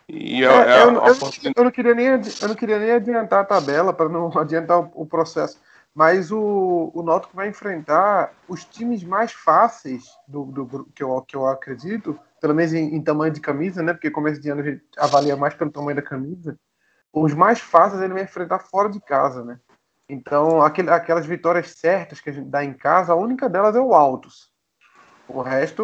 E a, é, eu, a, a... Eu, eu, não queria nem, eu não queria nem adiantar a tabela para não adiantar o, o, processo. Mas o, o Náutico vai enfrentar os times mais fáceis do, do que, eu, que eu acredito, pelo menos em, em, tamanho de camisa, né? Porque começo de ano a gente avalia mais pelo tamanho da camisa. Os mais fáceis ele vai enfrentar fora de casa, né? Então, aquele, aquelas vitórias certas que a gente dá em casa, a única delas é o Altos. O resto,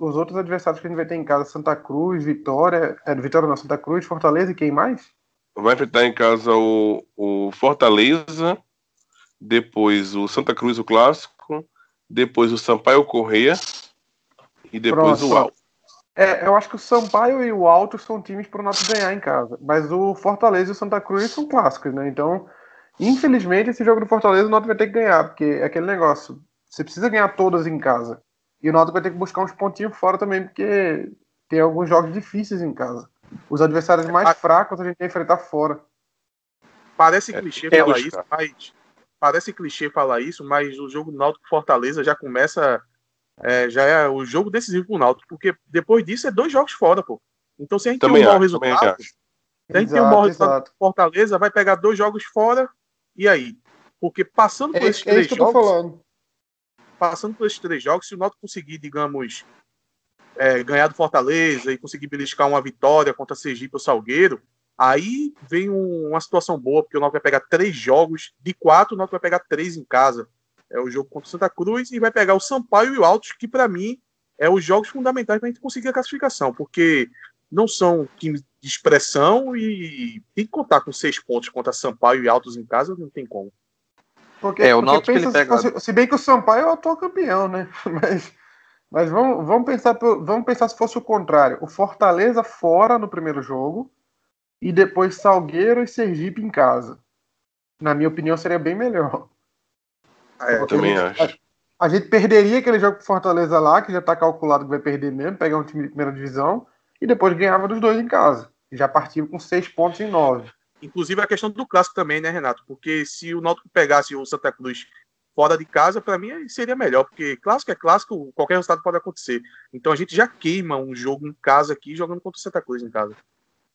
os outros adversários que a gente vai ter em casa, Santa Cruz, Vitória, é, Vitória não, Santa Cruz, Fortaleza e quem mais? Vai enfrentar em casa o, o Fortaleza, depois o Santa Cruz, o Clássico, depois o Sampaio Correia e depois Pronto. o Alto. É, eu acho que o Sampaio e o Alto são times para o Nato ganhar em casa, mas o Fortaleza e o Santa Cruz são clássicos, né? Então, infelizmente, esse jogo do Fortaleza o Nato vai ter que ganhar, porque é aquele negócio, você precisa ganhar todas em casa. E o Náutico vai ter que buscar uns pontinhos fora também, porque tem alguns jogos difíceis em casa. Os adversários mais a... fracos a gente tem que enfrentar fora. Parece é, clichê é, falar isso, mas parece clichê falar isso, mas o jogo do Náutico Fortaleza já começa é, já é o jogo decisivo pro Náutico, porque depois disso é dois jogos fora, pô. Então se a gente também tem um mau resultado, se a gente exato, tem um mau resultado Fortaleza, vai pegar dois jogos fora e aí? Porque passando por é, esses é três jogos, falando passando por esses três jogos, se o Náutico conseguir, digamos, é, ganhar do Fortaleza e conseguir beliscar uma vitória contra Sergipe ou Salgueiro, aí vem um, uma situação boa, porque o Náutico vai pegar três jogos, de quatro o Náutico vai pegar três em casa. É o jogo contra o Santa Cruz e vai pegar o Sampaio e o Altos, que para mim é os jogos fundamentais para a gente conseguir a classificação, porque não são times de expressão e tem que contar com seis pontos contra Sampaio e Altos em casa, não tem como. Porque, é, o Náutico ele pega... Se, se, bem que o Sampaio é o atual campeão, né? Mas, mas vamos, vamos, pensar, vamos pensar se fosse o contrário. O Fortaleza fora no primeiro jogo e depois Salgueiro e Sergipe em casa. Na minha opinião, seria bem melhor. É, eu também a acho. A, a, gente perderia aquele jogo pro Fortaleza lá, que já está calculado que vai perder mesmo, pegar um time de primeira divisão, e depois ganhava dos dois em casa. E já partiu com seis pontos em nove. Inclusive a questão do clássico também, né, Renato? Porque se o Náutico pegasse o Santa Cruz fora de casa, para mim seria melhor, porque clássico é clássico, qualquer resultado pode acontecer. Então a gente já queima um jogo em casa aqui jogando contra o Santa Cruz em casa.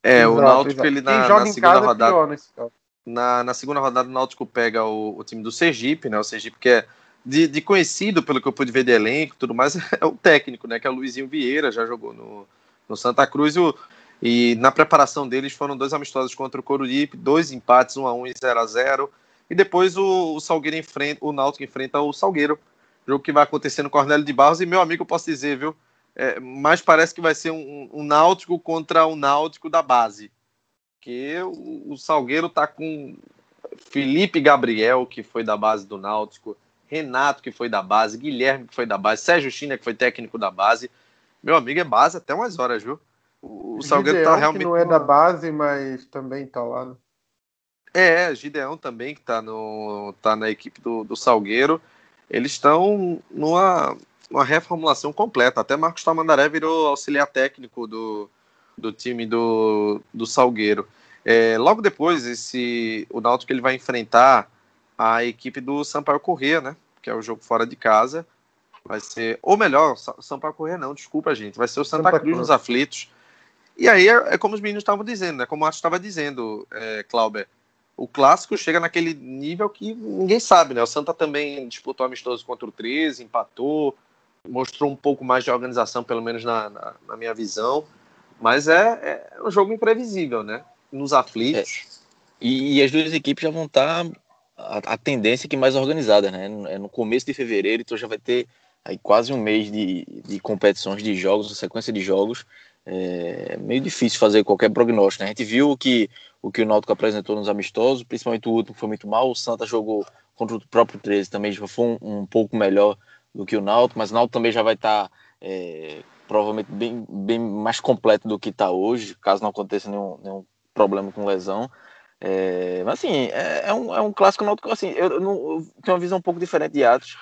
É, exato, o Náutico exato. ele na, na segunda rodada. É na, na segunda rodada o Náutico pega o, o, time do Sergipe, né? O Sergipe que é de, de, conhecido, pelo que eu pude ver de elenco tudo mais, é o técnico, né? Que é o Luizinho Vieira, já jogou no, no Santa Cruz. E o, e na preparação deles foram dois amistosos contra o Coruripe, dois empates, 1 a 1 e 0 a 0 E depois o, o Salgueiro enfrenta, o Náutico enfrenta o Salgueiro, jogo que vai acontecer no Cornélio de Barros. E meu amigo, eu posso dizer, viu? É, mas parece que vai ser um, um Náutico contra o Náutico da base. Que o, o Salgueiro tá com Felipe Gabriel, que foi da base do Náutico, Renato, que foi da base, Guilherme, que foi da base, Sérgio China, que foi técnico da base. meu amigo, é base até umas horas, viu? O, o Salgueiro tá realmente. Que não é da base, mas também tá lá. Né? É, Gideão também, que tá, no, tá na equipe do, do Salgueiro. Eles estão numa, numa reformulação completa. Até Marcos Tamandaré virou auxiliar técnico do, do time do, do Salgueiro. É, logo depois, esse, o Náutico ele vai enfrentar a equipe do Sampaio Corrêa, né? Que é o jogo fora de casa. Vai ser, ou melhor, Sampaio Corrêa não, desculpa, gente. Vai ser o Santa, Santa Cruz, Cruz nos aflitos. E aí é, é como os meninos estavam dizendo, né? Como o Atos estava dizendo, é, Clauber. O clássico chega naquele nível que ninguém sabe, né? O Santa também disputou amistoso contra o 13, empatou, mostrou um pouco mais de organização, pelo menos na, na, na minha visão. Mas é, é, um jogo imprevisível, né? Nos aflitos. É. E, e, as duas equipes já vão estar tá a, a tendência que mais organizada, né? É no começo de fevereiro, então já vai ter aí quase um mês de, de competições, de jogos, sequência de jogos. É meio difícil fazer qualquer prognóstico. Né? A gente viu que o que o Náutico apresentou nos amistosos, principalmente o último foi muito mal. O Santa jogou contra o próprio 13 também já foi um, um pouco melhor do que o Náutico, mas o Náutico também já vai estar tá, é, provavelmente bem, bem mais completo do que está hoje, caso não aconteça nenhum, nenhum problema com lesão. É, mas assim, é, é, um, é um clássico náutico, assim, eu, não, eu tenho uma visão um pouco diferente de Atos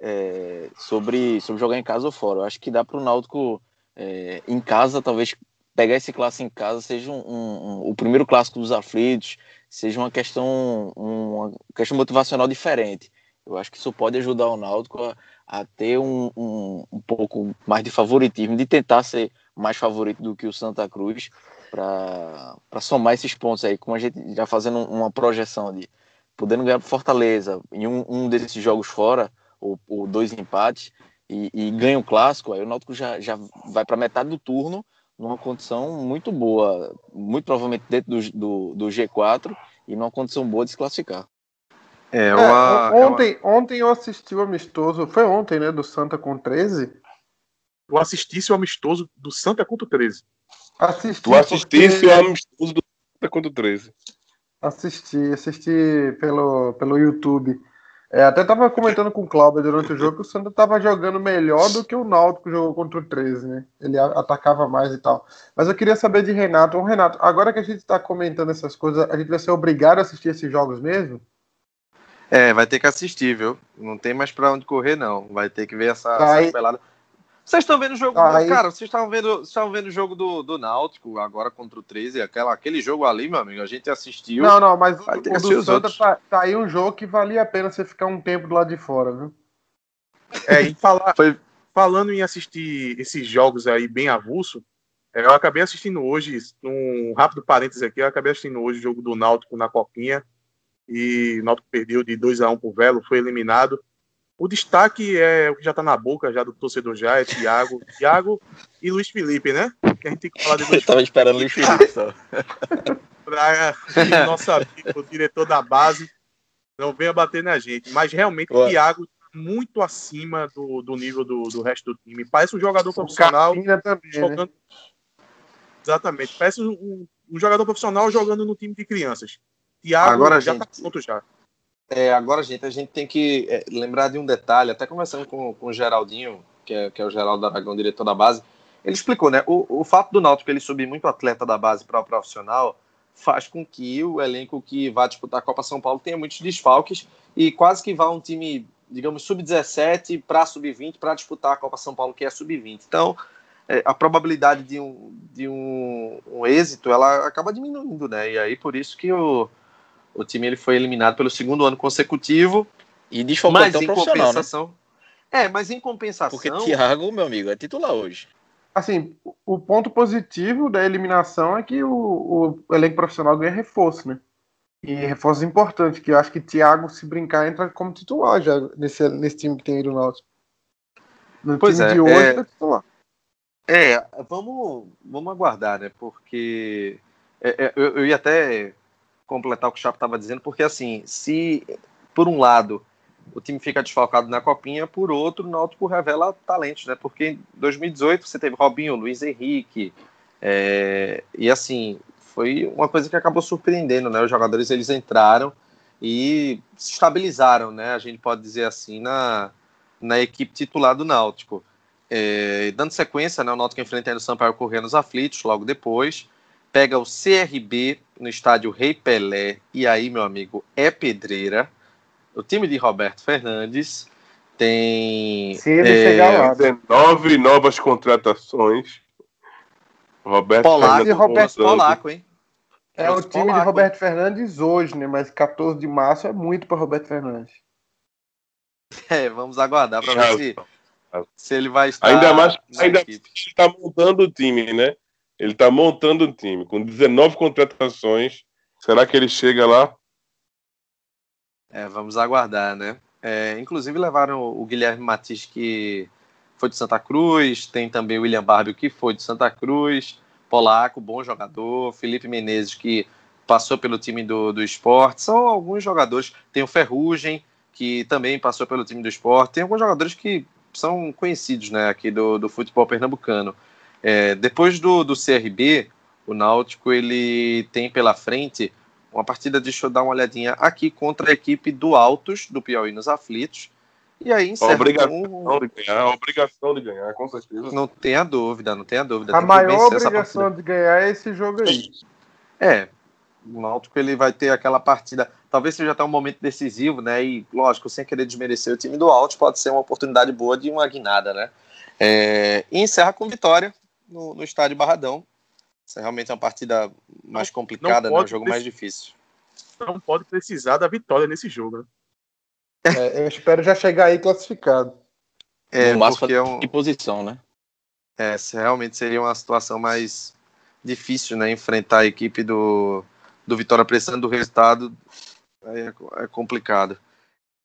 é, sobre, sobre jogar em casa ou fora. Eu acho que dá para o Náutico é, em casa, talvez pegar esse clássico em casa seja um, um, o primeiro clássico dos aflitos, seja uma questão, uma questão motivacional diferente. Eu acho que isso pode ajudar o Náutico a, a ter um, um, um, pouco mais de favoritismo, de tentar ser mais favorito do que o Santa Cruz, para somar esses pontos aí, como a gente já fazendo uma projeção de podendo ganhar para Fortaleza em um, um desses jogos fora, ou, ou dois empates, e, e ganha o clássico, aí o Náutico já, já vai para metade do turno numa condição muito boa, muito provavelmente dentro do, do, do G4 e numa condição boa de se classificar. É, é uma, ontem, é uma... ontem eu assisti o amistoso, foi ontem, né, do Santa com 13. Eu assisti o amistoso do Santa contra o 13. Assisti. Tu assistisse porque... o amistoso do Santa contra o 13. Assisti, assisti pelo, pelo YouTube. É, até tava comentando com o Cláudio durante o jogo que o Santa tava jogando melhor do que o Náutico jogou contra o 13, né? Ele atacava mais e tal. Mas eu queria saber de Renato. Ô, Renato, agora que a gente está comentando essas coisas, a gente vai ser obrigado a assistir esses jogos mesmo? É, vai ter que assistir, viu? Não tem mais para onde correr, não. Vai ter que ver essa, tá essa pelada. Vocês estão vendo o jogo. Cara, vocês estavam vendo, estavam vendo o jogo do, do Náutico agora contra o 13. Aquela, aquele jogo ali, meu amigo, a gente assistiu. Não, não, mas o, o do Santa tá, tá, aí um jogo que valia a pena você ficar um tempo do lado de fora, viu? É, e falar, Foi... falando em assistir esses jogos aí bem avulso, é, eu acabei assistindo hoje, um rápido parênteses aqui, eu acabei assistindo hoje o jogo do Náutico na Copinha. E o Náutico perdeu de 2 a 1 pro Velo, foi eliminado. O destaque é o que já está na boca já do torcedor já, é Thiago, Thiago e Luiz Felipe, né? Que a gente tem que falar de Luiz Eu tava esperando Luiz Felipe só. pra nosso amigo, o diretor da base, não venha bater na gente. Mas realmente o Thiago muito acima do, do nível do, do resto do time. Parece um jogador profissional também, né? jogando. Né? Exatamente. Parece um, um, jogador profissional jogando no time de crianças. Thiago Agora, já tá gente... tá pronto já. É, agora, gente, a gente tem que é, lembrar de um detalhe, até conversando com, com o Geraldinho, que é, que é o Geraldo Aragão, diretor da base, ele explicou, né? O, o fato do Náutico ele subir muito atleta da base para o profissional faz com que o elenco que vai disputar a Copa São Paulo tenha muitos desfalques e quase que vá um time, digamos, sub-17 para sub-20 para disputar a Copa São Paulo, que é sub-20. Então, é, a probabilidade de, um, de um, um êxito ela acaba diminuindo, né? E aí por isso que o o time ele foi eliminado pelo segundo ano consecutivo. E desfalcou mas em né? compensação. Né? É, mas em compensação. Porque Thiago, meu amigo, é titular hoje. Assim, o ponto positivo da eliminação é que o, o elenco profissional ganha reforço, né? E reforço importante, que eu acho que Thiago, se brincar, entra como titular já nesse, nesse time que tem aí do Náutico. No pois time é, de hoje, é... é titular. É, vamos, vamos aguardar, né? Porque é, é, eu, eu ia até completar o que o Chapo estava dizendo, porque assim, se por um lado o time fica desfalcado na copinha, por outro, o Náutico revela talentos, né? Porque em 2018 você teve Robinho, Luiz Henrique, é, e assim, foi uma coisa que acabou surpreendendo, né? Os jogadores eles entraram e se estabilizaram, né? A gente pode dizer assim, na, na equipe titular do Náutico. É, dando sequência, né, o Náutico enfrentando o Sampaio Corrêa nos aflitos, logo depois. Pega o CRB no estádio Rei Pelé. E aí, meu amigo, é pedreira. O time de Roberto Fernandes tem. Se ele é, chegar lá. 19 novas contratações. Roberto Polaco, Fernandes Roberto. Polaco, hein? É o time de Polaco. Roberto Fernandes hoje, né? Mas 14 de março é muito para Roberto Fernandes. É, vamos aguardar para ver se, se ele vai estar Ainda mais ainda equipe. ele tá montando o time, né? Ele tá montando o time com 19 contratações. Será que ele chega lá? É, vamos aguardar, né? É, inclusive levaram o Guilherme Matisse, que foi de Santa Cruz, tem também o William Barbio, que foi de Santa Cruz, Polaco, bom jogador, Felipe Menezes, que passou pelo time do, do esporte, são alguns jogadores, tem o Ferrugem, que também passou pelo time do esporte, tem alguns jogadores que são conhecidos, né, aqui do, do futebol pernambucano. É, depois do, do CRB, o Náutico, ele tem pela frente uma partida, deixa eu dar uma olhadinha aqui, contra a equipe do Altos, do Piauí nos aflitos. E aí encerra Obrigação com... de ganhar, obrigação de ganhar, com certeza. Não tenha dúvida, não tenha dúvida. A maior obrigação de ganhar é esse jogo aí. É, o Náutico ele vai ter aquela partida, talvez seja até um momento decisivo, né? E lógico, sem querer desmerecer o time do Altos, pode ser uma oportunidade boa de uma guinada, né? É, e encerra com vitória no, no estádio Barradão. Isso realmente é uma partida mais complicada, né? Um jogo mais difícil. Não pode precisar da vitória nesse jogo. Né? É, eu espero já chegar aí classificado. É, no máximo porque é um, de posição, né? É, realmente seria uma situação mais difícil, né? Enfrentar a equipe do, do Vitória precisando do resultado aí é, é complicado.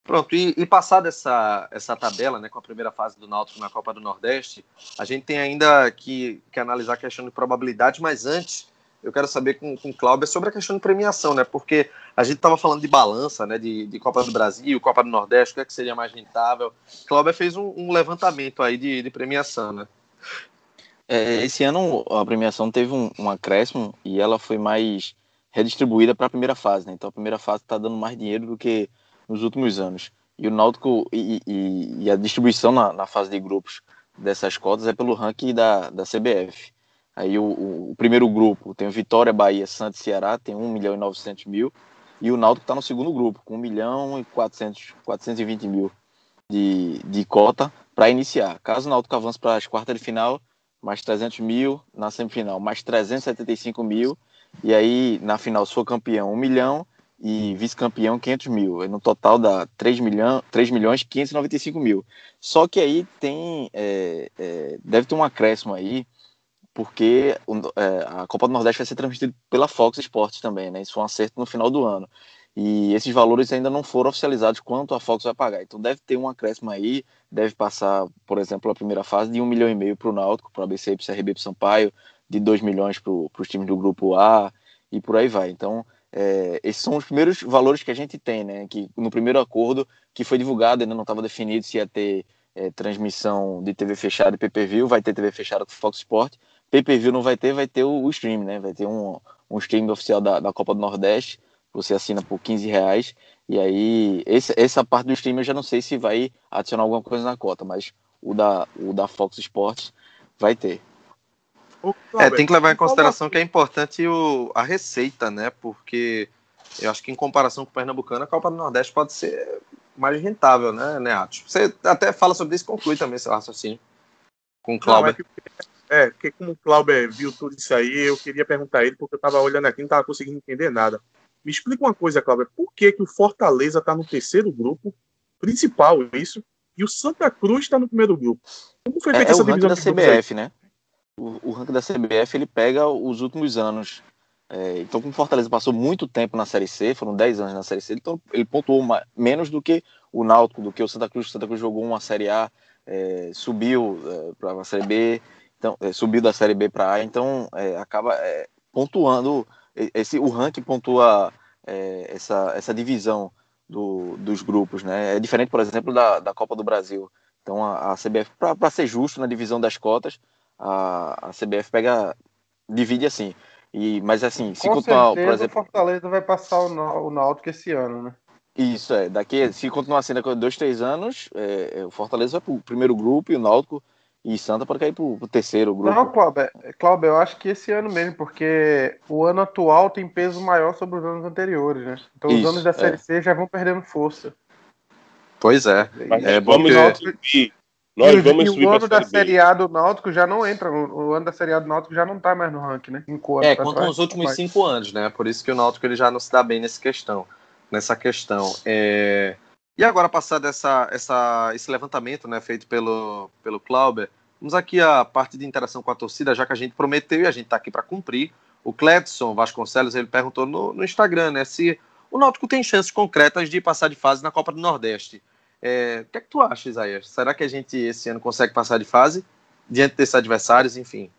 Pronto, e, e passada essa, essa tabela, né, com a primeira fase do Náutico na Copa do Nordeste, a gente tem ainda que, que analisar a questão de probabilidade, mas antes eu quero saber com, com o Cláudio sobre a questão de premiação, né? Porque a gente estava falando de balança, né? De, de Copa do Brasil, Copa do Nordeste, o que, é que seria mais rentável. Cláudio fez um, um levantamento aí de, de premiação, né? É, esse ano a premiação teve um, um acréscimo e ela foi mais redistribuída para a primeira fase, né? Então a primeira fase está dando mais dinheiro do que nos últimos anos. E o Náutico e, e- e a distribuição na, na fase de grupos dessas cotas é pelo ranking da, da CBF. Aí o, o- o primeiro grupo tem o Vitória, Bahia, Santos e Ceará, tem 1 milhão e 900 mil. E o Náutico está no segundo grupo, com 1 milhão e 400, 420 mil de, de cota para iniciar. Caso o Náutico avance para as quartas de final, mais 300 mil, na semifinal mais 375 mil, e aí na final, for campeão, 1 milhão, e vice-campeão, 500 mil. No total dá 3, milhão, 3 milhões 595 mil. Só que aí tem, é, é, deve ter um acréscimo aí, porque é, a Copa do Nordeste vai ser transmitida pela Fox Sports também, né? Isso foi um acerto no final do ano. E esses valores ainda não foram oficializados quanto a Fox vai pagar. Então deve ter um acréscimo aí, deve passar, por exemplo, a primeira fase de um milhão e meio para o Náutico, para o ABC, para o CRB, para o Sampaio, de 2 milhões para os times do grupo A e por aí vai. Então, é, esses são os primeiros valores que a gente tem, né? Que no primeiro acordo que foi divulgado, ainda não estava definido se ia ter é, transmissão de TV fechada e pay-per-view, vai ter TV fechada com Fox Sport. Pay-per-view não vai ter, vai ter o, o stream, né? Vai ter um, um stream oficial da, da Copa do Nordeste. Você assina por 15 reais. E aí, esse, essa parte do stream eu já não sei se vai adicionar alguma coisa na cota, mas o da, o da Fox Sports vai ter. É, tem que levar em consideração que é importante o, a receita, né? Porque eu acho que em comparação com o Pernambucano, a Copa do Nordeste pode ser mais rentável, né, Neato? Você até fala sobre isso e conclui também seu raciocínio com o Cláudio. é, que, é, porque como o Cláudio viu tudo isso aí, eu queria perguntar a ele, porque eu tava olhando aqui e não tava conseguindo entender nada. Me explica uma coisa, Cláudio, por que, que o Fortaleza tá no terceiro grupo, principal isso, e o Santa Cruz tá no primeiro grupo? Como foi É, feita é o essa ranking divisão da de grupos aí? CBF, né? O, o ranking da CBF ele pega os últimos anos. É, então, como o Fortaleza passou muito tempo na Série C, foram 10 anos na Série C, então ele pontuou ma- menos do que o Náutico, do que o Santa Cruz. O Santa Cruz jogou uma Série A, é, subiu para a Série B, então, é, subiu da Série B para A, então é, acaba é, pontuando. Esse, o ranking pontua é, essa, essa divisão do, dos grupos, né? É diferente, por exemplo, da, da Copa do Brasil. Então a, a CBF, para ser justo na divisão das cotas, a, a CBF pega, divide assim. E, mas assim, se Com continuar, certeza por exemplo, o Fortaleza vai passar o, o Náutico esse ano, né? isso é, daqui, se continuar sendo daqui a dois, três anos, é, é, o Fortaleza vai para o primeiro grupo e o Náutico E Santa pode cair pro, pro terceiro grupo. Não, Cláudio, Cláudio, eu acho que esse ano mesmo, porque o ano atual tem peso maior sobre os anos anteriores, né? Então Isso, os anos da Série é. C já vão perdendo força. Pois é. Mas É bom vamos que- subir. Nós e, vamos e subir o ano da Série A do Náutico já não entra. O, ano da Série A do Náutico já não tá mais no ranking, né? Cinco anos É, pra contam trás. os últimos cinco anos, né? Por isso que o Náutico ele já não se dá bem nessa questão. Nessa questão. É... E agora, passar dessa, essa, esse levantamento né, feito pelo, pelo Clauber, vamos aqui à parte de interação com a torcida, já que a gente prometeu e a gente está aqui para cumprir. O Cledson Vasconcelos ele perguntou no, no Instagram né, se o Náutico tem chances concretas de passar de fase na Copa do Nordeste. É, o que é que tu acha, Isaías? Será que a gente esse ano consegue passar de fase diante desses adversários? Enfim.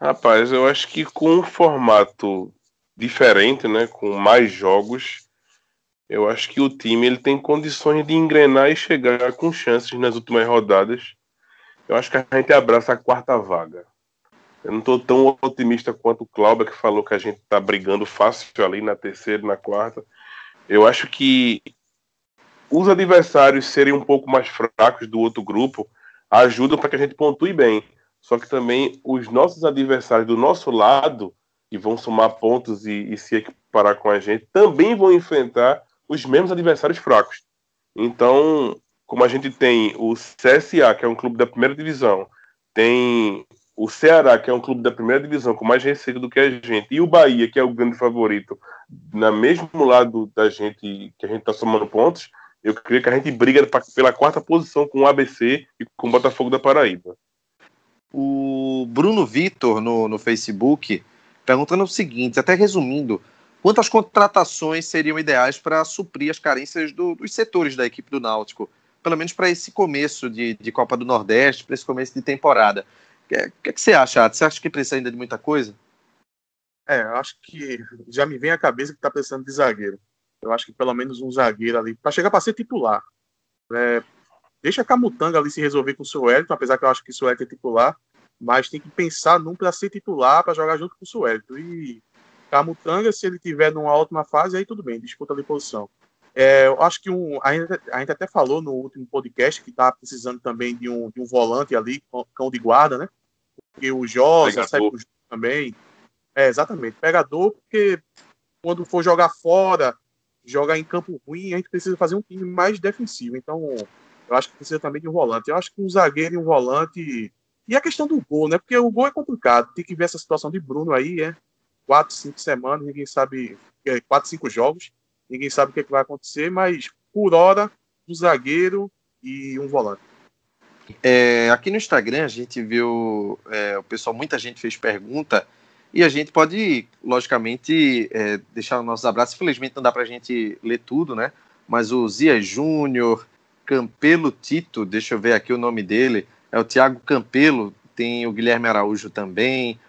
Rapaz, eu acho que com um formato diferente, né, com mais jogos, eu acho que o time ele tem condições de engrenar e chegar com chances nas últimas rodadas. Eu acho que a gente abraça a quarta vaga. Eu não estou tão otimista quanto o Cláudio, que falou que a gente está brigando fácil ali na terceira na quarta. Eu acho que os adversários serem um pouco mais fracos do outro grupo ajudam para que a gente pontue bem. Só que também os nossos adversários do nosso lado, que vão somar pontos e, e se equiparar com a gente, também vão enfrentar os mesmos adversários fracos. Então, como a gente tem o CSA, que é um clube da primeira divisão, tem o Ceará, que é um clube da primeira divisão com mais receita do que a gente, e o Bahia, que é o grande favorito, na mesmo lado da gente, que a gente está somando pontos, eu creio que a gente briga pela quarta posição com o ABC e com o Botafogo da Paraíba. O Bruno Vitor no, no Facebook perguntando o seguinte, até resumindo, quantas contratações seriam ideais para suprir as carências do- dos setores da equipe do Náutico? Pelo menos para esse começo de, de Copa do Nordeste, para esse começo de temporada. O que, que, que você acha? Você acha que precisa ainda de muita coisa? É, eu acho que já me vem à cabeça que tá precisando de zagueiro. Eu acho que pelo menos um zagueiro ali, para chegar para ser titular. É, deixa a Camutanga ali se resolver com o Suelton, apesar que eu acho que o Suelton é titular, mas tem que pensar num para ser titular, para jogar junto com o Suelton. E Camutanga, se ele tiver numa ótima fase, aí tudo bem, disputa de posição. É, eu acho que um, a, gente, a gente até falou no último podcast que tá precisando também de um, de um volante ali, cão de guarda, né? Porque o Josa Pegador. sai pro jogo também. É, exatamente. Pegador, porque quando for jogar fora, jogar em campo ruim, a gente precisa fazer um time mais defensivo. Então, eu acho que precisa também de um volante. Eu acho que um zagueiro e um volante. E a questão do gol, né? Porque o gol é complicado. Tem que ver essa situação de Bruno aí, é. Quatro, cinco semanas, ninguém sabe. é, Quatro, cinco jogos, ninguém sabe o que, é que vai acontecer, mas por hora, um zagueiro e um volante. É, aqui no Instagram a gente viu é, o pessoal, muita gente fez pergunta e a gente pode, logicamente, é, deixar os nossos abraços. Infelizmente não dá para a gente ler tudo, né? Mas o Zia Júnior, Campelo Tito, deixa eu ver aqui o nome dele, é o Tiago Campelo, tem o Guilherme Araújo também.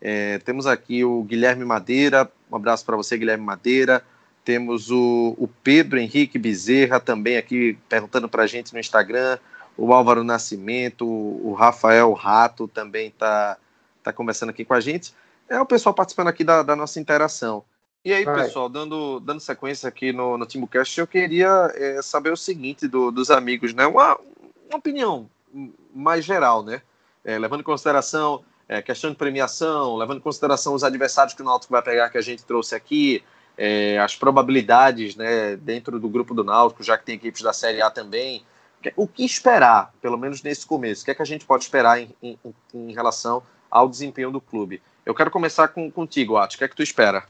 É, temos aqui o Guilherme Madeira, um abraço para você, Guilherme Madeira. Temos o, o Pedro Henrique Bezerra também aqui perguntando para a gente no Instagram o Álvaro Nascimento, o Rafael Rato também está tá conversando aqui com a gente. É o pessoal participando aqui da, da nossa interação. E aí, Vai. pessoal, dando, dando sequência aqui no, no TimbuCast, eu queria é, saber o seguinte do- dos amigos, né? Uma, uma opinião mais geral, né? É, levando em consideração é, questão de premiação, levando em consideração os adversários que o Náutico vai pegar, que a gente trouxe aqui, é, as probabilidades né, dentro do grupo do Náutico, já que tem equipes da Série A também. O que esperar, pelo menos nesse começo? O que é que a gente pode esperar em, em, em relação ao desempenho do clube? Eu quero começar com, contigo, Atos. O que é que tu espera?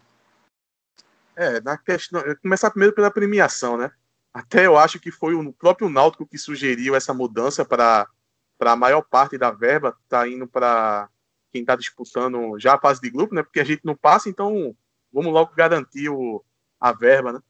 É, na questão. Começar primeiro pela premiação, né? Até eu acho que foi o próprio Náutico que sugeriu essa mudança para a maior parte da verba tá indo para quem está disputando já a fase de grupo, né? Porque a gente não passa, então vamos logo garantir o, a verba, né?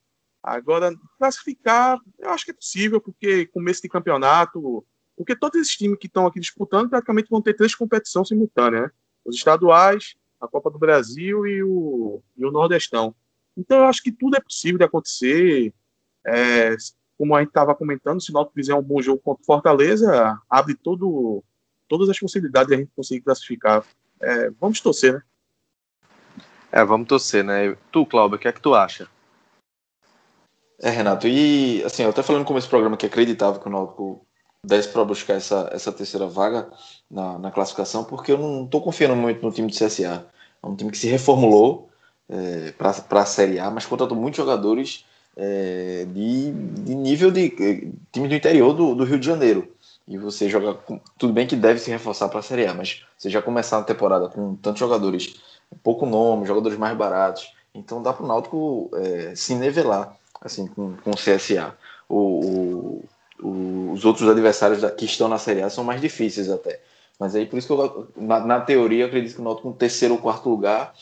Agora, classificar, eu acho que é possível, porque começo de campeonato, porque todos esses times que estão aqui disputando praticamente vão ter três competições simultâneas, né? Os estaduais, a Copa do Brasil e o, e o Nordestão. Então eu acho que tudo é possível de acontecer. É, como a gente estava comentando, se o Náutico fizer um bom jogo contra o Fortaleza, abre todo, todas as possibilidades de a gente conseguir classificar. É, vamos torcer, né? É, vamos torcer, né? Tu, Cláudio, o que é que tu acha? É, Renato, e assim, eu até falando no começo do programa que acreditava que o Náutico desse para buscar essa, essa terceira vaga na, na classificação, porque eu não estou confiando muito no time do CSA. É um time que se reformulou é, para a Série A, mas contratou muitos jogadores é, de, de, nível de é, time do interior do, do, Rio de Janeiro. E você joga. Tudo bem que deve se reforçar para a Série A, mas você já começar a temporada com tantos jogadores, pouco nome, jogadores mais baratos. Então dá para o Náutico é, se nivelar assim, com, com o CSA. O, o, os outros adversários que estão na Série A são mais difíceis até. Mas aí por isso que eu, na, na teoria, eu acredito que o Náutico com terceiro ou quarto lugar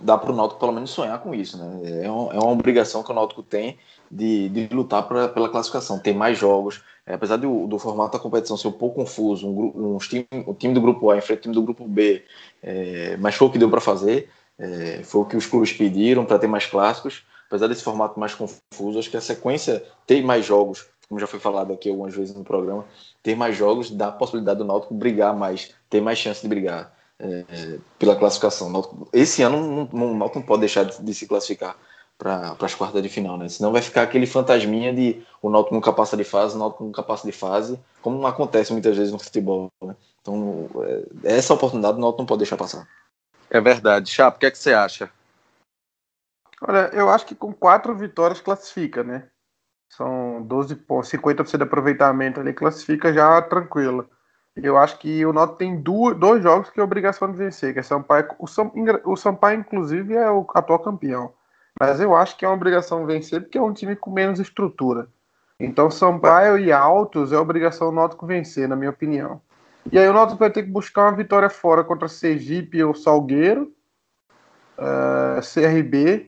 dá para o Náutico pelo menos sonhar com isso, né? É, um, é uma obrigação que o Náutico tem de, de lutar pra, pela classificação, tem mais jogos. É, apesar do, do formato da competição ser um pouco confuso, um, um time, o time do grupo A enfrenta o time do grupo B, é, mas foi o que deu para fazer, é, foi o que os clubes pediram para ter mais clássicos. Apesar desse formato mais confuso, acho que a sequência ter mais jogos, como já foi falado aqui algumas vezes no programa, ter mais jogos dá a possibilidade do Náutico brigar mais, ter mais chance de brigar é, pela classificação. Esse ano o Náutico não pode deixar de, de se classificar para as quartas de final, né? Senão vai ficar aquele fantasminha de o Náutico nunca passa de fase, o Náutico nunca passa de fase, como acontece muitas vezes no futebol, né? Então, é, essa oportunidade o Náutico não pode deixar passar. É verdade. Chapo, o que, é que você acha? Olha, eu acho que com quatro vitórias classifica, né? São 12 pontos, 50% de aproveitamento ali, classifica já tranquilo. Eu acho que o Náutico tem duas, dois jogos que é obrigação de vencer, que é Sampaio. O, Sam, o Sampaio, inclusive, é o atual campeão. Mas eu acho que é uma obrigação vencer porque é um time com menos estrutura. Então, Sampaio e Altos é obrigação do Náutico vencer, na minha opinião. E aí o Náutico vai ter que buscar uma vitória fora contra Sergipe ou Salgueiro, uh, eh, CRB,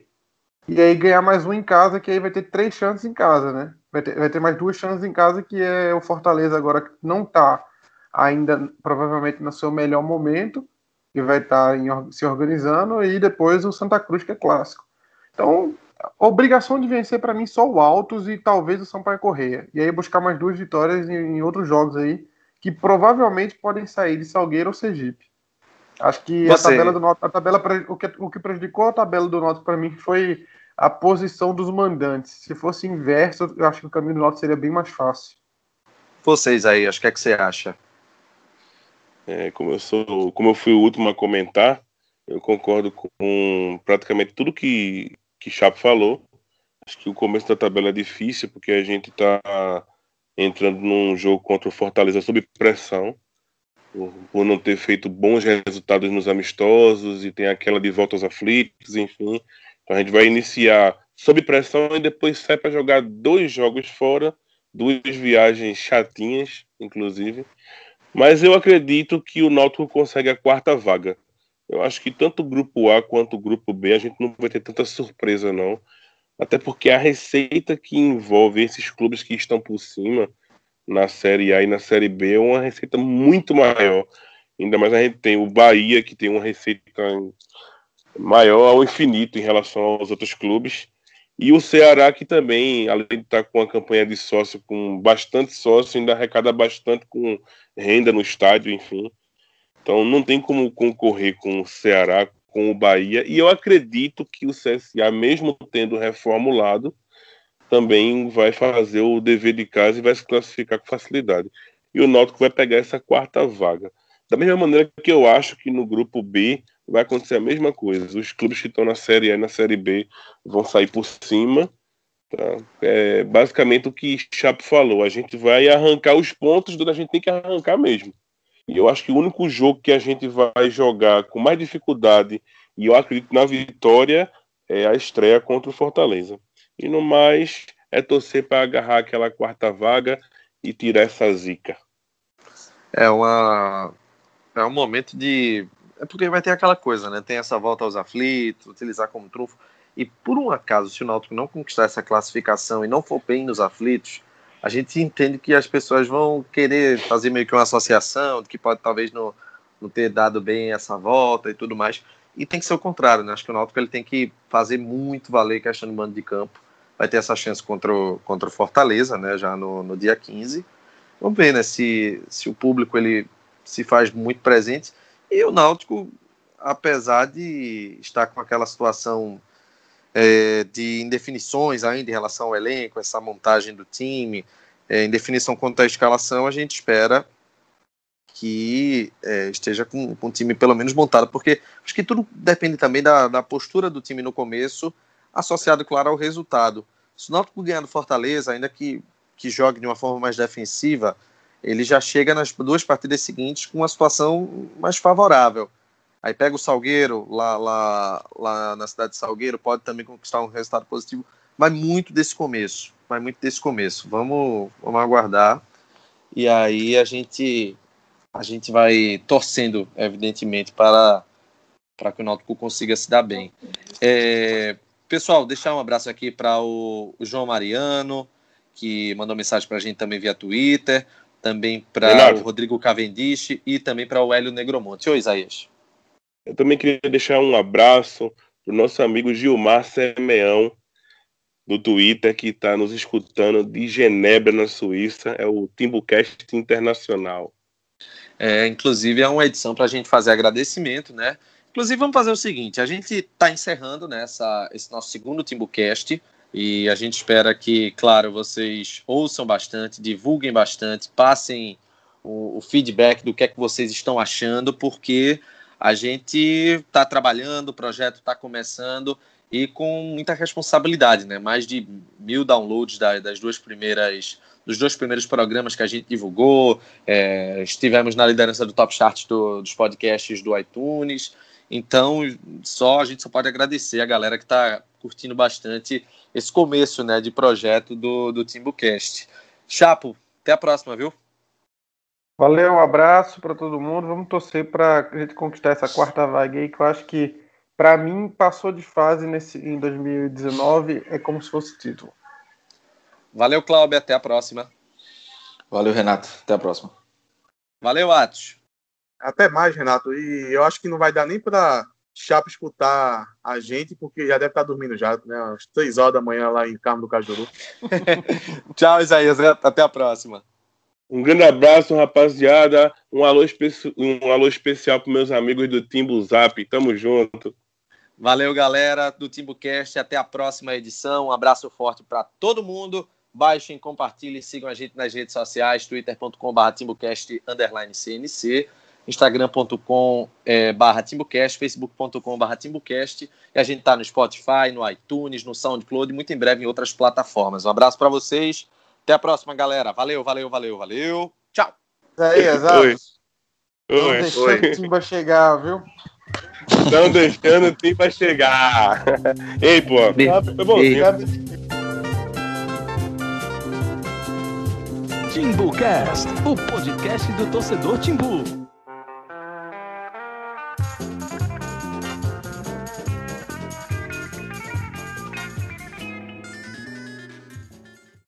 e aí ganhar mais um em casa, que aí vai ter três chances em casa, né? Vai ter, vai ter mais duas chances em casa, que é o Fortaleza agora que não tá ainda provavelmente no seu melhor momento, e vai estar tá se organizando, e depois o Santa Cruz, que é clássico. Então, obrigação de vencer para mim só o Altos e talvez o Sampaio Correia. E aí buscar mais duas vitórias em, em, outros jogos aí, que provavelmente podem sair de Salgueiro ou Sergipe. Acho que Você... a tabela do Norte, a tabela o que, o que prejudicou a tabela do Norte para mim foi a posição dos mandantes. Se fosse inverso, eu acho que o caminho do Norte seria bem mais fácil. Vocês aí, acho que é que você acha? É, como eu sou, como eu fui o último a comentar, eu concordo com praticamente tudo que que Chapo falou. Acho que o começo da tabela é difícil porque a gente está entrando num jogo contra o Fortaleza sob pressão por, por, não ter feito bons resultados nos amistosos e tem aquela de volta aos aflitos, enfim. Então a gente vai iniciar sob pressão e depois sai para jogar dois jogos fora, duas viagens chatinhas, inclusive. Mas eu acredito que o Náutico consegue a quarta vaga. Eu acho que tanto o grupo A quanto o grupo B a gente não vai ter tanta surpresa, não. Até porque a receita que envolve esses clubes que estão por cima na Série A e na Série B é uma receita muito maior. Ainda mais a gente tem o Bahia, que tem uma receita maior ao infinito em relação aos outros clubes. E o Ceará, que também, além de estar com a campanha de sócio, com bastante sócio, ainda arrecada bastante com renda no estádio, enfim. Então não tem como concorrer com o Ceará, com o Bahia. E eu acredito que o CSA, mesmo tendo reformulado, também vai fazer o dever de casa e vai se classificar com facilidade. E o Náutico vai pegar essa quarta vaga. Da mesma maneira que eu acho que no grupo B vai acontecer a mesma coisa. Os clubes que estão na Série A e na Série B vão sair por cima. Tá? É basicamente o que Chapo falou. A gente vai arrancar os pontos onde a gente tem que arrancar mesmo. E eu acho que o único jogo que a gente vai jogar com mais dificuldade, e eu acredito na vitória, é a estreia contra o Fortaleza. E no mais, é torcer para agarrar aquela quarta vaga e tirar essa zica. É uma é um momento de é porque vai ter aquela coisa, né? Tem essa volta aos aflitos, utilizar como trunfo. E por um acaso, se o Náutico não conquistar essa classificação e não for bem nos aflitos, a gente entende que as pessoas vão querer fazer meio que uma associação, que pode talvez não, não ter dado bem essa volta e tudo mais. E tem que ser o contrário, né? Acho que o Náutico ele tem que fazer muito valer questão de mando de campo. Vai ter essa chance contra o, contra o Fortaleza, né? Já no, no dia 15. Vamos ver, né? Se, se o público ele se faz muito presente. E o Náutico, apesar de estar com aquela situação é, de indefinições ainda em relação ao elenco, essa montagem do time, é, em definição quanto à escalação, a gente espera que é, esteja com, com o time pelo menos montado, porque acho que tudo depende também da, da postura do time no começo, associado, claro, ao resultado. Se o Náutico ganhar do Fortaleza, ainda que, que jogue de uma forma mais defensiva, ele já chega nas duas partidas seguintes com uma situação mais favorável. Aí pega o Salgueiro, lá, lá, lá na cidade de Salgueiro, pode também conquistar um resultado positivo. Vai muito desse começo. Vai muito desse começo. Vamos, vamos aguardar. E aí a gente a gente vai torcendo, evidentemente, para, para que o Náutico consiga se dar bem. É, pessoal, deixar um abraço aqui para o, o, João Mariano, que mandou mensagem para a gente também via Twitter, também para o Rodrigo Cavendish e também para o Hélio Negromonte. Oi, Isaías. Eu também queria deixar um abraço para o nosso amigo Gilmar Semeão, do Twitter, que está nos escutando de Genebra, na Suíça. É o Timbucast Internacional. É, inclusive, é uma edição para a gente fazer agradecimento, né? Inclusive, vamos fazer o seguinte: a gente está encerrando né, esse nosso segundo Timbucast e a gente espera que, claro, vocês ouçam bastante, divulguem bastante, passem o, o feedback do que é que vocês estão achando, porque a gente está trabalhando, o projeto está começando e com muita responsabilidade, né? Mais de mil downloads das, duas primeiras dos dois primeiros programas que a gente divulgou. É, estivemos na liderança do Top Chart do, dos podcasts do iTunes. Então, só a gente só pode agradecer a galera que está curtindo bastante esse começo né, de projeto do, do Timbucast. Chapo, até a próxima, viu? Valeu, um abraço para todo mundo. Vamos torcer para a gente conquistar essa quarta vaga aí, que eu acho que, para mim, passou de fase nesse, em 2019, é como se fosse título. Valeu, Cláudio. Até a próxima. Valeu, Renato. Até a próxima. Valeu, Atos. Até mais, Renato. E eu acho que não vai dar nem para Chapo escutar a gente, porque já deve estar dormindo já, né? Às três horas da manhã lá em Carmo do Cajuru. Tchau, Isaías. Até a próxima. Um grande abraço, rapaziada. Um alô, especi... um alô especial para meus amigos do Timbu Zap. Tamo junto. Valeu, galera do Timbucast. Até a próxima edição. Um abraço forte para todo mundo. Baixem, compartilhem, sigam a gente nas redes sociais, twitter.com.br timbucast, underline CNC, instagram.com é, barra timbucast, facebook.com barra timbucast, e a gente tá no Spotify, no iTunes, no SoundCloud e muito em breve em outras plataformas. Um abraço para vocês, até a próxima, galera. Valeu, valeu, valeu, valeu. Tchau. Aí, exato. Oi. Não deixando o Timba chegar, viu? Estão deixando o Timba chegar. Ei, pô. Foi bom. Timbucast, o podcast do torcedor Timbu.